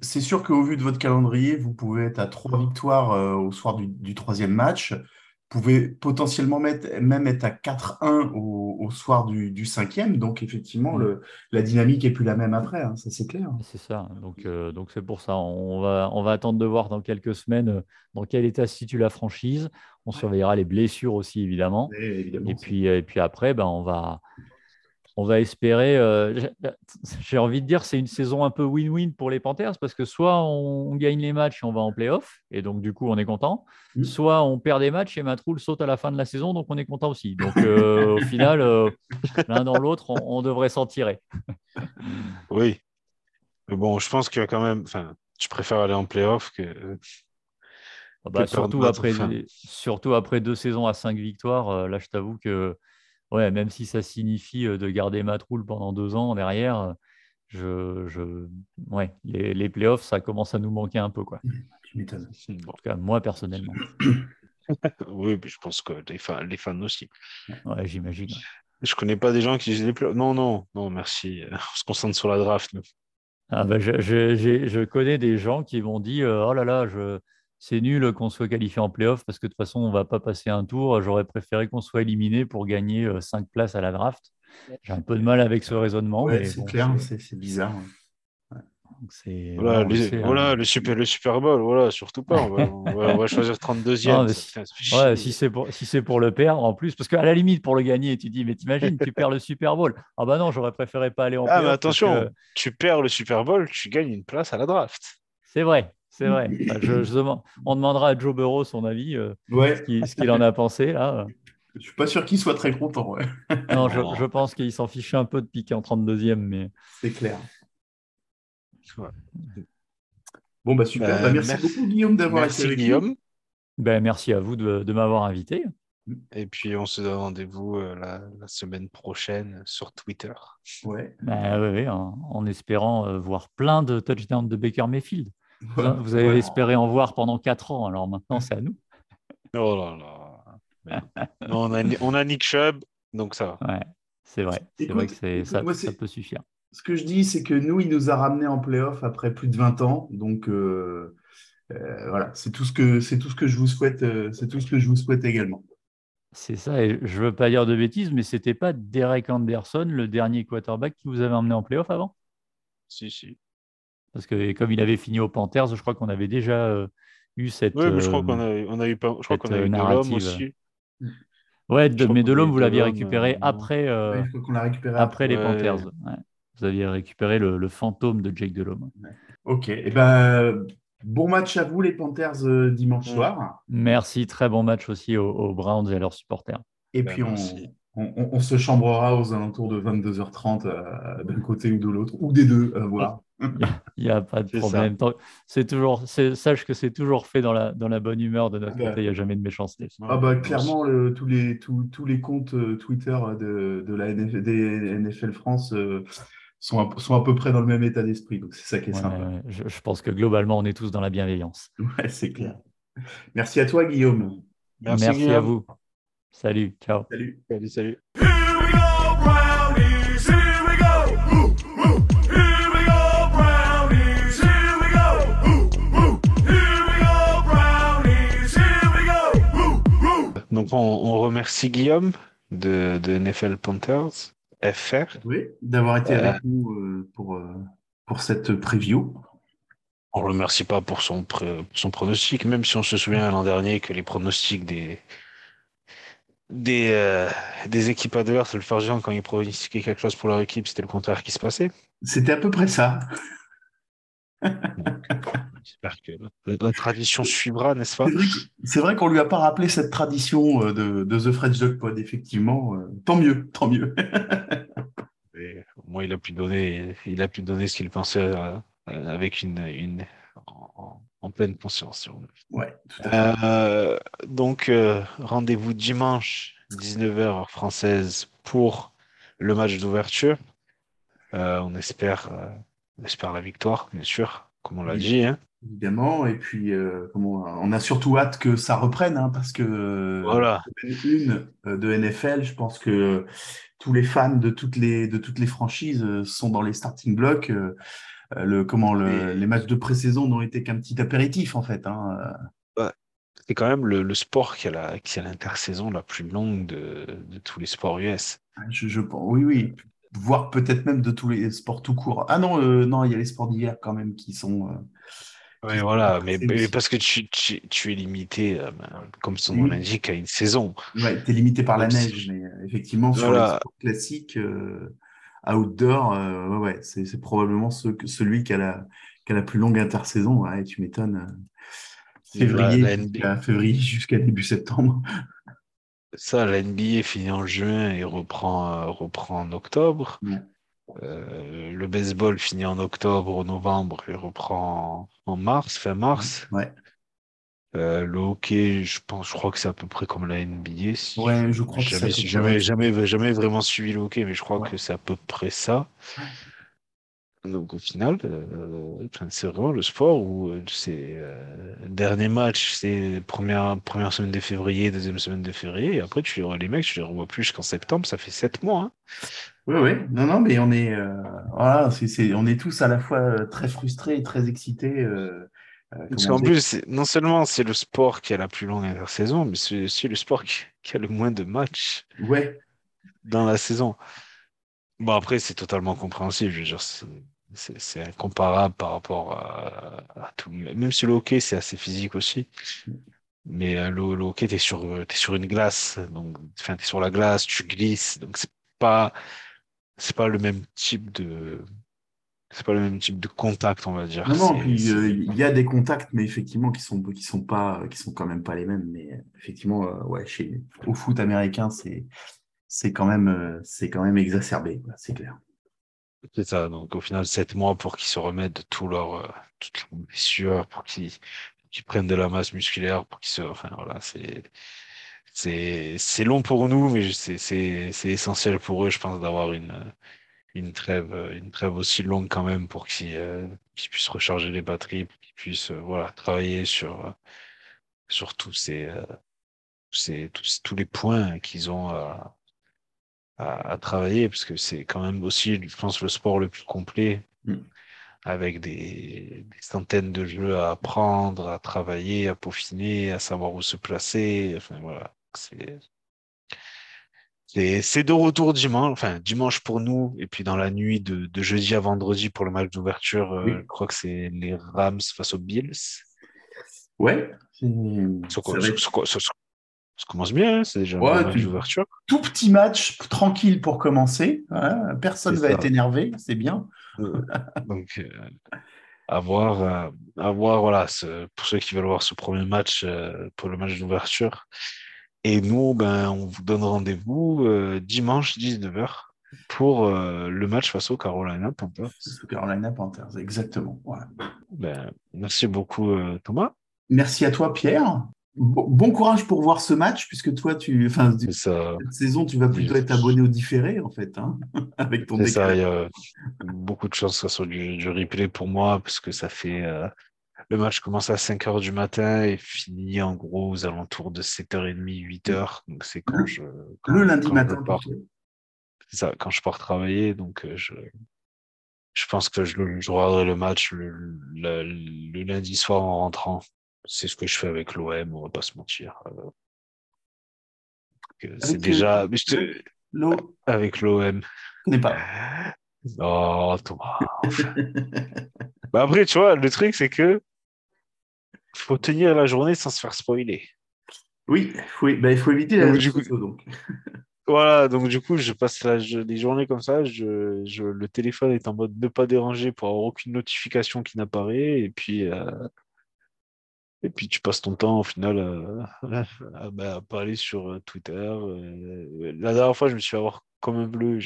Speaker 3: c'est sûr qu'au vu de votre calendrier, vous pouvez être à 3 victoires au soir du, troisième match pouvez potentiellement mettre, même être à 4-1 au, soir du, cinquième. Donc, effectivement, le, la dynamique est plus la même après, hein, ça c'est clair.
Speaker 4: C'est ça. Donc, euh, donc c'est pour ça. On va, on va attendre de voir dans quelques semaines euh, dans quel état se situe la franchise. On surveillera les blessures aussi, évidemment. et, puis, et puis après, ben, on va on va espérer. Euh, j'ai envie de dire, c'est une saison un peu win-win pour les Panthers parce que soit on, gagne les matchs et on va en playoff, et donc du coup on est content, mmh. soit on perd des matchs et Matroul saute à la fin de la saison, donc on est content aussi. Donc euh, au [LAUGHS] final, euh, l'un dans l'autre, on, devrait s'en tirer. [LAUGHS]
Speaker 2: oui. Mais bon, je pense qu'il y a quand même. Enfin, je préfère aller en playoff que.
Speaker 4: Ah bah, surtout, après, surtout après deux saisons à cinq victoires, là je t'avoue que ouais, même si ça signifie de garder Matroul pendant deux ans derrière, je, je... Ouais, les, les, playoffs, ça commence à nous manquer un peu. Quoi.
Speaker 3: M'étonnes.
Speaker 4: En tout cas, moi personnellement. [COUGHS]
Speaker 2: oui, je pense que les fans, les fans aussi.
Speaker 4: Ouais, j'imagine.
Speaker 2: Je connais pas des gens qui disent les playoffs. Non, non, non, merci. On se concentre sur la draft.
Speaker 4: Ah bah, je, je, je, connais des gens qui m'ont dit Oh là là, je, c'est nul qu'on soit qualifié en playoff parce que de toute façon, on ne va pas passer un tour. J'aurais préféré qu'on soit éliminé pour gagner euh, cinq places à la draft. J'ai un peu de mal avec ce raisonnement.
Speaker 3: c'est clair, c'est bizarre.
Speaker 2: Voilà, voilà le, super, le Super Bowl, voilà, surtout pas. On va, choisir 32e.
Speaker 4: si, ouais, si c'est pour, si pour le perdre en plus, parce qu'à la limite, pour le gagner, tu dis, mais t'imagines, tu perds le Super Bowl. Ah bah non, j'aurais préféré pas aller en
Speaker 2: Ah, mais attention, tu perds le Super Bowl, tu gagnes une place à la draft.
Speaker 4: C'est vrai, c'est vrai. [LAUGHS] je, on demandera à Joe Burrow son avis, euh, ce qu'il en a pensé là.
Speaker 3: Je suis pas sûr qu'il soit très content. [LAUGHS]
Speaker 4: non, je, je, pense qu'il s'en fichait un peu de piquer en 32e, mais.
Speaker 3: C'est clair. Bon, bah super. Bah, bah, merci, beaucoup, Guillaume, d'avoir été avec Guillaume.
Speaker 4: Ben, merci à vous de, m'avoir invité.
Speaker 2: Et puis, on se donne rendez-vous euh, la, semaine prochaine sur Twitter.
Speaker 3: Ouais.
Speaker 4: Ben, en, espérant euh, voir plein de touchdowns de Baker Mayfield. Vous, avez espéré en voir pendant 4 ans, alors maintenant, c'est à nous. [LAUGHS]
Speaker 2: Oh là là. on, a, on a Nick Chubb, donc ça
Speaker 4: va. Ouais, c'est vrai. C'est vrai que ça, ça peut suffire
Speaker 3: ce que je dis, c'est que nous, il nous a ramenés en playoff après plus de 20 ans. Donc, euh, euh, voilà, c'est tout, ce que, c'est tout ce que je vous souhaite. Euh, c'est tout ce que je vous souhaite également.
Speaker 4: C'est ça, et je ne veux pas dire de bêtises, mais ce n'était pas Derek Anderson, le dernier quarterback, qui vous avait emmené en playoff avant?
Speaker 2: Si, si.
Speaker 4: Parce que comme il avait fini aux Panthers, je crois qu'on avait déjà eu cette.
Speaker 2: Oui, mais je crois qu'on a, on a eu, je crois qu'on a eu de aussi.
Speaker 4: Ouais, mais de l'homme, vous l'aviez récupéré après, récupéré après, les Panthers. Vous aviez récupéré le, fantôme de Jake Delhomme.
Speaker 3: Ok. Et eh ben, bon match à vous, les Panthers, euh, dimanche soir.
Speaker 4: Merci. Très bon match aussi aux, Browns et à leurs supporters.
Speaker 3: Et ben, puis, on, se chambrera aux alentours de 22h30 euh, d'un côté ou de l'autre, ou des deux, à voir. [LAUGHS]
Speaker 4: Il n'y a, pas de problème. C'est toujours, sache que c'est toujours fait dans la, dans la bonne humeur de notre ah côté. Il n'y a jamais de méchanceté.
Speaker 3: Ah bah, clairement, tous, les, tous, tous, les comptes euh, Twitter de, de la NFL, des NFL France sont à, sont à peu près dans le même état d'esprit. Donc, c'est ça qui est sympa.
Speaker 4: Je, pense que globalement, on est tous dans la bienveillance.
Speaker 3: Ouais, c'est clair. Merci à toi, Guillaume.
Speaker 4: Merci, à vous. Salut, ciao.
Speaker 3: Salut,
Speaker 2: salut, salut. Donc on, on, remercie Guillaume de, de NFL Panthers. FR.
Speaker 3: Oui, d'avoir été avec euh, nous euh, pour, euh, pour cette preview.
Speaker 2: On ne le remercie pas pour son, son pronostic, même si on se souvient l'an dernier que les pronostics des, des, des équipes adverses, le Fargeant, quand ils pronostiquaient quelque chose pour leur équipe, c'était le contraire qui se passait.
Speaker 3: C'était à peu près ça.
Speaker 2: J'espère que la, tradition suivra, n'est-ce pas?
Speaker 3: C'est vrai qu'on lui a pas rappelé cette tradition euh, de, de The French Dog Pod, effectivement. Euh, tant mieux, tant mieux. [LAUGHS]
Speaker 2: au moins, il a pu donner, il a pu donner ce qu'il pensait euh, avec une, une en, pleine conscience.
Speaker 3: Ouais,
Speaker 2: donc, rendez-vous dimanche, 19h heure française, pour le match d'ouverture. on espère on espère la victoire, bien sûr, comme on l'a dit. Hein.
Speaker 3: Évidemment, et puis euh, on a surtout hâte que ça reprenne, hein, parce que
Speaker 2: voilà.
Speaker 3: une euh, de NFL, je pense que tous les fans de toutes les, de toutes les franchises euh, sont dans les starting blocks. Le, comment, les matchs de pré-saison n'ont été qu'un petit apéritif, en fait. Hein.
Speaker 2: C'est quand même le, sport qui a, l'intersaison la, plus longue de, tous les sports US.
Speaker 3: Je, je, oui, oui voire peut-être même de tous les sports tout court. Ah non, euh, non, il y a les sports d'hiver quand même qui sont. Euh,
Speaker 2: oui, voilà, mais, parce que tu, tu, es limité, euh, ben, comme son nom l'indique, à une saison.
Speaker 3: Ouais, tu es limité par la neige, mais effectivement, sur les sports classiques, outdoor, ouais, ouais c'est probablement celui qui a, la, qui a la plus longue intersaison. Ouais, tu m'étonnes. février jusqu'à début septembre.
Speaker 2: Ça, la NBA finit en juin et reprend, euh, reprend en octobre. Euh, le baseball finit en octobre, novembre et reprend en, mars, fin mars.
Speaker 3: Ouais.
Speaker 2: Euh, le hockey, je pense, je crois que c'est à peu près comme la NBA.
Speaker 3: ouais, je crois
Speaker 2: jamais, que jamais, jamais, jamais, vraiment suivi le hockey, mais je crois que c'est à peu près ça. Donc au final, euh, c'est vraiment le sport où euh, c'est euh, dernier match, c'est première, première semaine de février, deuxième semaine de février, et après tu les mecs, tu les revois plus jusqu'en septembre, ça fait sept mois. Hein.
Speaker 3: Oui, oui, non, non, mais on est, voilà, c'est, on est tous à la fois très frustrés et très excités.
Speaker 2: Parce qu'en plus, non seulement c'est le sport qui a la plus longue intersaison, mais c'est aussi le sport qui, qui, a le moins de matchs
Speaker 3: ouais.
Speaker 2: dans la saison. Bon, après, c'est totalement compréhensible. Je veux dire, c'est incomparable par rapport à, tout. Même si le hockey, c'est assez physique aussi. Mais euh, le, le, hockey, tu es, sur, es sur une glace. Donc, tu es sur la glace, tu glisses. Donc, c'est pas, c'est pas le même type de. C'est pas le même type de contact, on va dire.
Speaker 3: Non, non, il y a des contacts, mais effectivement, qui sont, qui sont pas, qui sont quand même pas les mêmes. Mais effectivement, ouais, chez, au foot américain, c'est, c'est quand même, c'est quand même exacerbé, c'est clair.
Speaker 2: C'est ça. Donc, au final, sept mois pour qu'ils se remettent de tout leur, euh, toutes leurs blessures, pour qu'ils prennent de la masse musculaire, pour qu'ils se. Enfin, voilà, c'est. C'est long pour nous, mais c'est essentiel pour eux, je pense, d'avoir une, une, trêve, une trêve aussi longue quand même pour qu'ils euh, puissent recharger les batteries, pour qu'ils puissent euh, voilà, travailler sur, sur tous, ces, ces, tous, tous les points qu'ils ont à, à, travailler, parce que c'est quand même aussi, je pense, le sport le plus complet, mm. avec des, centaines de jeux à apprendre, à travailler, à peaufiner, à savoir où se placer. Enfin, voilà. C'est. C'est de retour dimanche, enfin dimanche pour nous, et puis dans la nuit de, jeudi à vendredi pour le match d'ouverture, euh, je crois que c'est les Rams face aux Bills.
Speaker 3: Ouais.
Speaker 2: Ça commence bien, hein, c'est déjà un match d'ouverture.
Speaker 3: Tout petit match tranquille pour commencer. Hein, personne ne va être énervé, c'est bien.
Speaker 2: Euh, donc, euh, à voir, euh, voilà, pour ceux qui veulent voir ce premier match pour le match d'ouverture. Et nous, ben, on vous donne rendez-vous dimanche 19h pour le match face au Carolina Panthers.
Speaker 3: Carolina Panthers, exactement.
Speaker 2: Ben, merci beaucoup, Thomas.
Speaker 3: Merci à toi, Pierre. Bon courage pour voir ce match, puisque toi, tu, enfin, cette saison, tu vas plutôt être abonné au différé, en fait, hein, [LAUGHS] avec ton
Speaker 2: ça, il y a beaucoup de chances que ce soit du, replay pour moi, parce que ça fait. Euh, le match commence à 5 h du matin et finit en gros aux alentours de 7h30, 8h. Donc, c'est quand je.
Speaker 3: le lundi matin.
Speaker 2: C'est ça, quand je pars travailler. Donc, euh, je, je pense que je, je regarderai le match le, le lundi soir en rentrant c'est ce que je fais avec l'OM, on va pas se mentir. Euh, c'est déjà. Avec l'OM.
Speaker 3: n'est pas. [LAUGHS]
Speaker 2: Oh, Thomas. bah après, tu vois, le truc, c'est que faut tenir la journée sans se faire spoiler.
Speaker 3: Oui, oui bah, il faut éviter la du coup, donc. [LAUGHS]
Speaker 2: Voilà, donc du coup, je passe la, les journées comme ça. Je, je, le téléphone est en mode ne pas déranger pour avoir aucune notification qui n'apparaît. Et puis, euh, et puis tu passes ton temps au final à, [LAUGHS] bah, parler sur euh, Twitter. Euh, la dernière fois, je me suis fait avoir comme un bleu.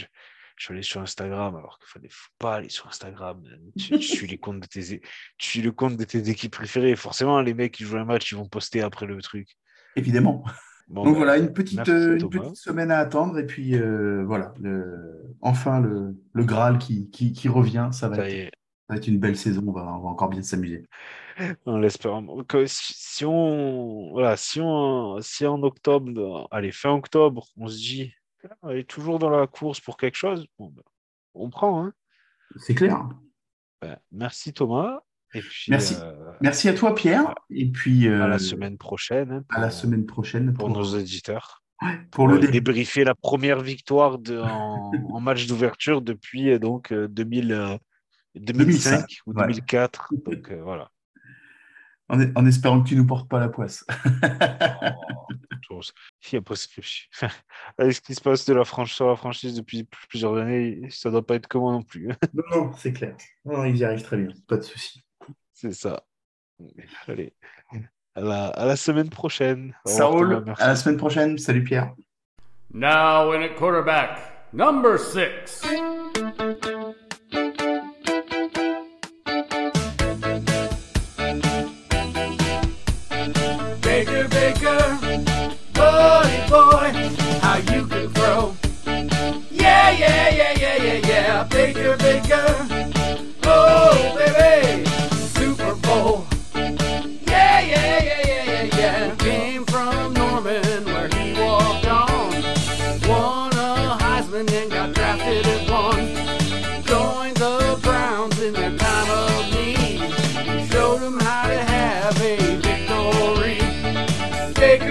Speaker 2: Je, suis allé sur Instagram alors qu'il fallait pas aller sur Instagram. [LAUGHS] Tu, suis les comptes de tes, tu suis le compte de tes équipes préférées. Forcément, les mecs qui jouent un match, ils vont poster après le truc.
Speaker 3: Évidemment. Donc bah, voilà, une petite, euh, une petite semaine à attendre. Et puis voilà, le, enfin le, le Graal qui, qui, qui revient. Ça va, être, ça va, être, une belle saison. On va, on va encore bien s'amuser [LAUGHS]
Speaker 2: en l'espérant. Que si, on, voilà, si on, si en octobre, allez, fin octobre, on se dit, on est toujours dans la course pour quelque chose, ben, on prend. Hein.
Speaker 3: C'est clair.
Speaker 2: Ben, merci Thomas. Et puis,
Speaker 3: merci. Euh, merci à toi Pierre. Et puis
Speaker 2: à la euh, semaine prochaine. Hein,
Speaker 3: à la semaine prochaine
Speaker 2: pour, nos éditeurs.
Speaker 3: pour le
Speaker 2: débriefer la première victoire de, en, [LAUGHS] match d'ouverture depuis euh, donc 2000, 2005, ou 2004. Donc voilà
Speaker 3: en, espérant que tu nous portes pas la poisse. [LAUGHS]
Speaker 2: oh, il [LAUGHS] Avec ce qui se passe de la sur la franchise depuis plusieurs années, ça doit pas être comment non plus. [LAUGHS]
Speaker 3: non, non, c'est clair. Non, ils y arrivent très bien, pas de souci.
Speaker 2: C'est ça. Allez, à la, à la semaine prochaine.
Speaker 3: Ça roule. À la semaine prochaine. Salut Pierre. Now in a quarterback, number six.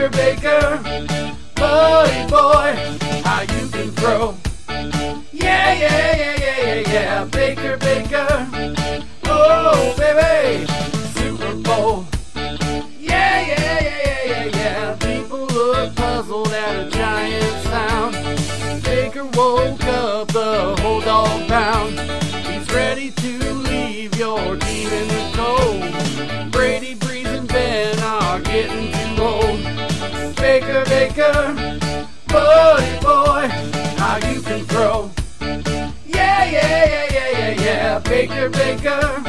Speaker 3: Baker,
Speaker 5: Buddy Boy. Baker,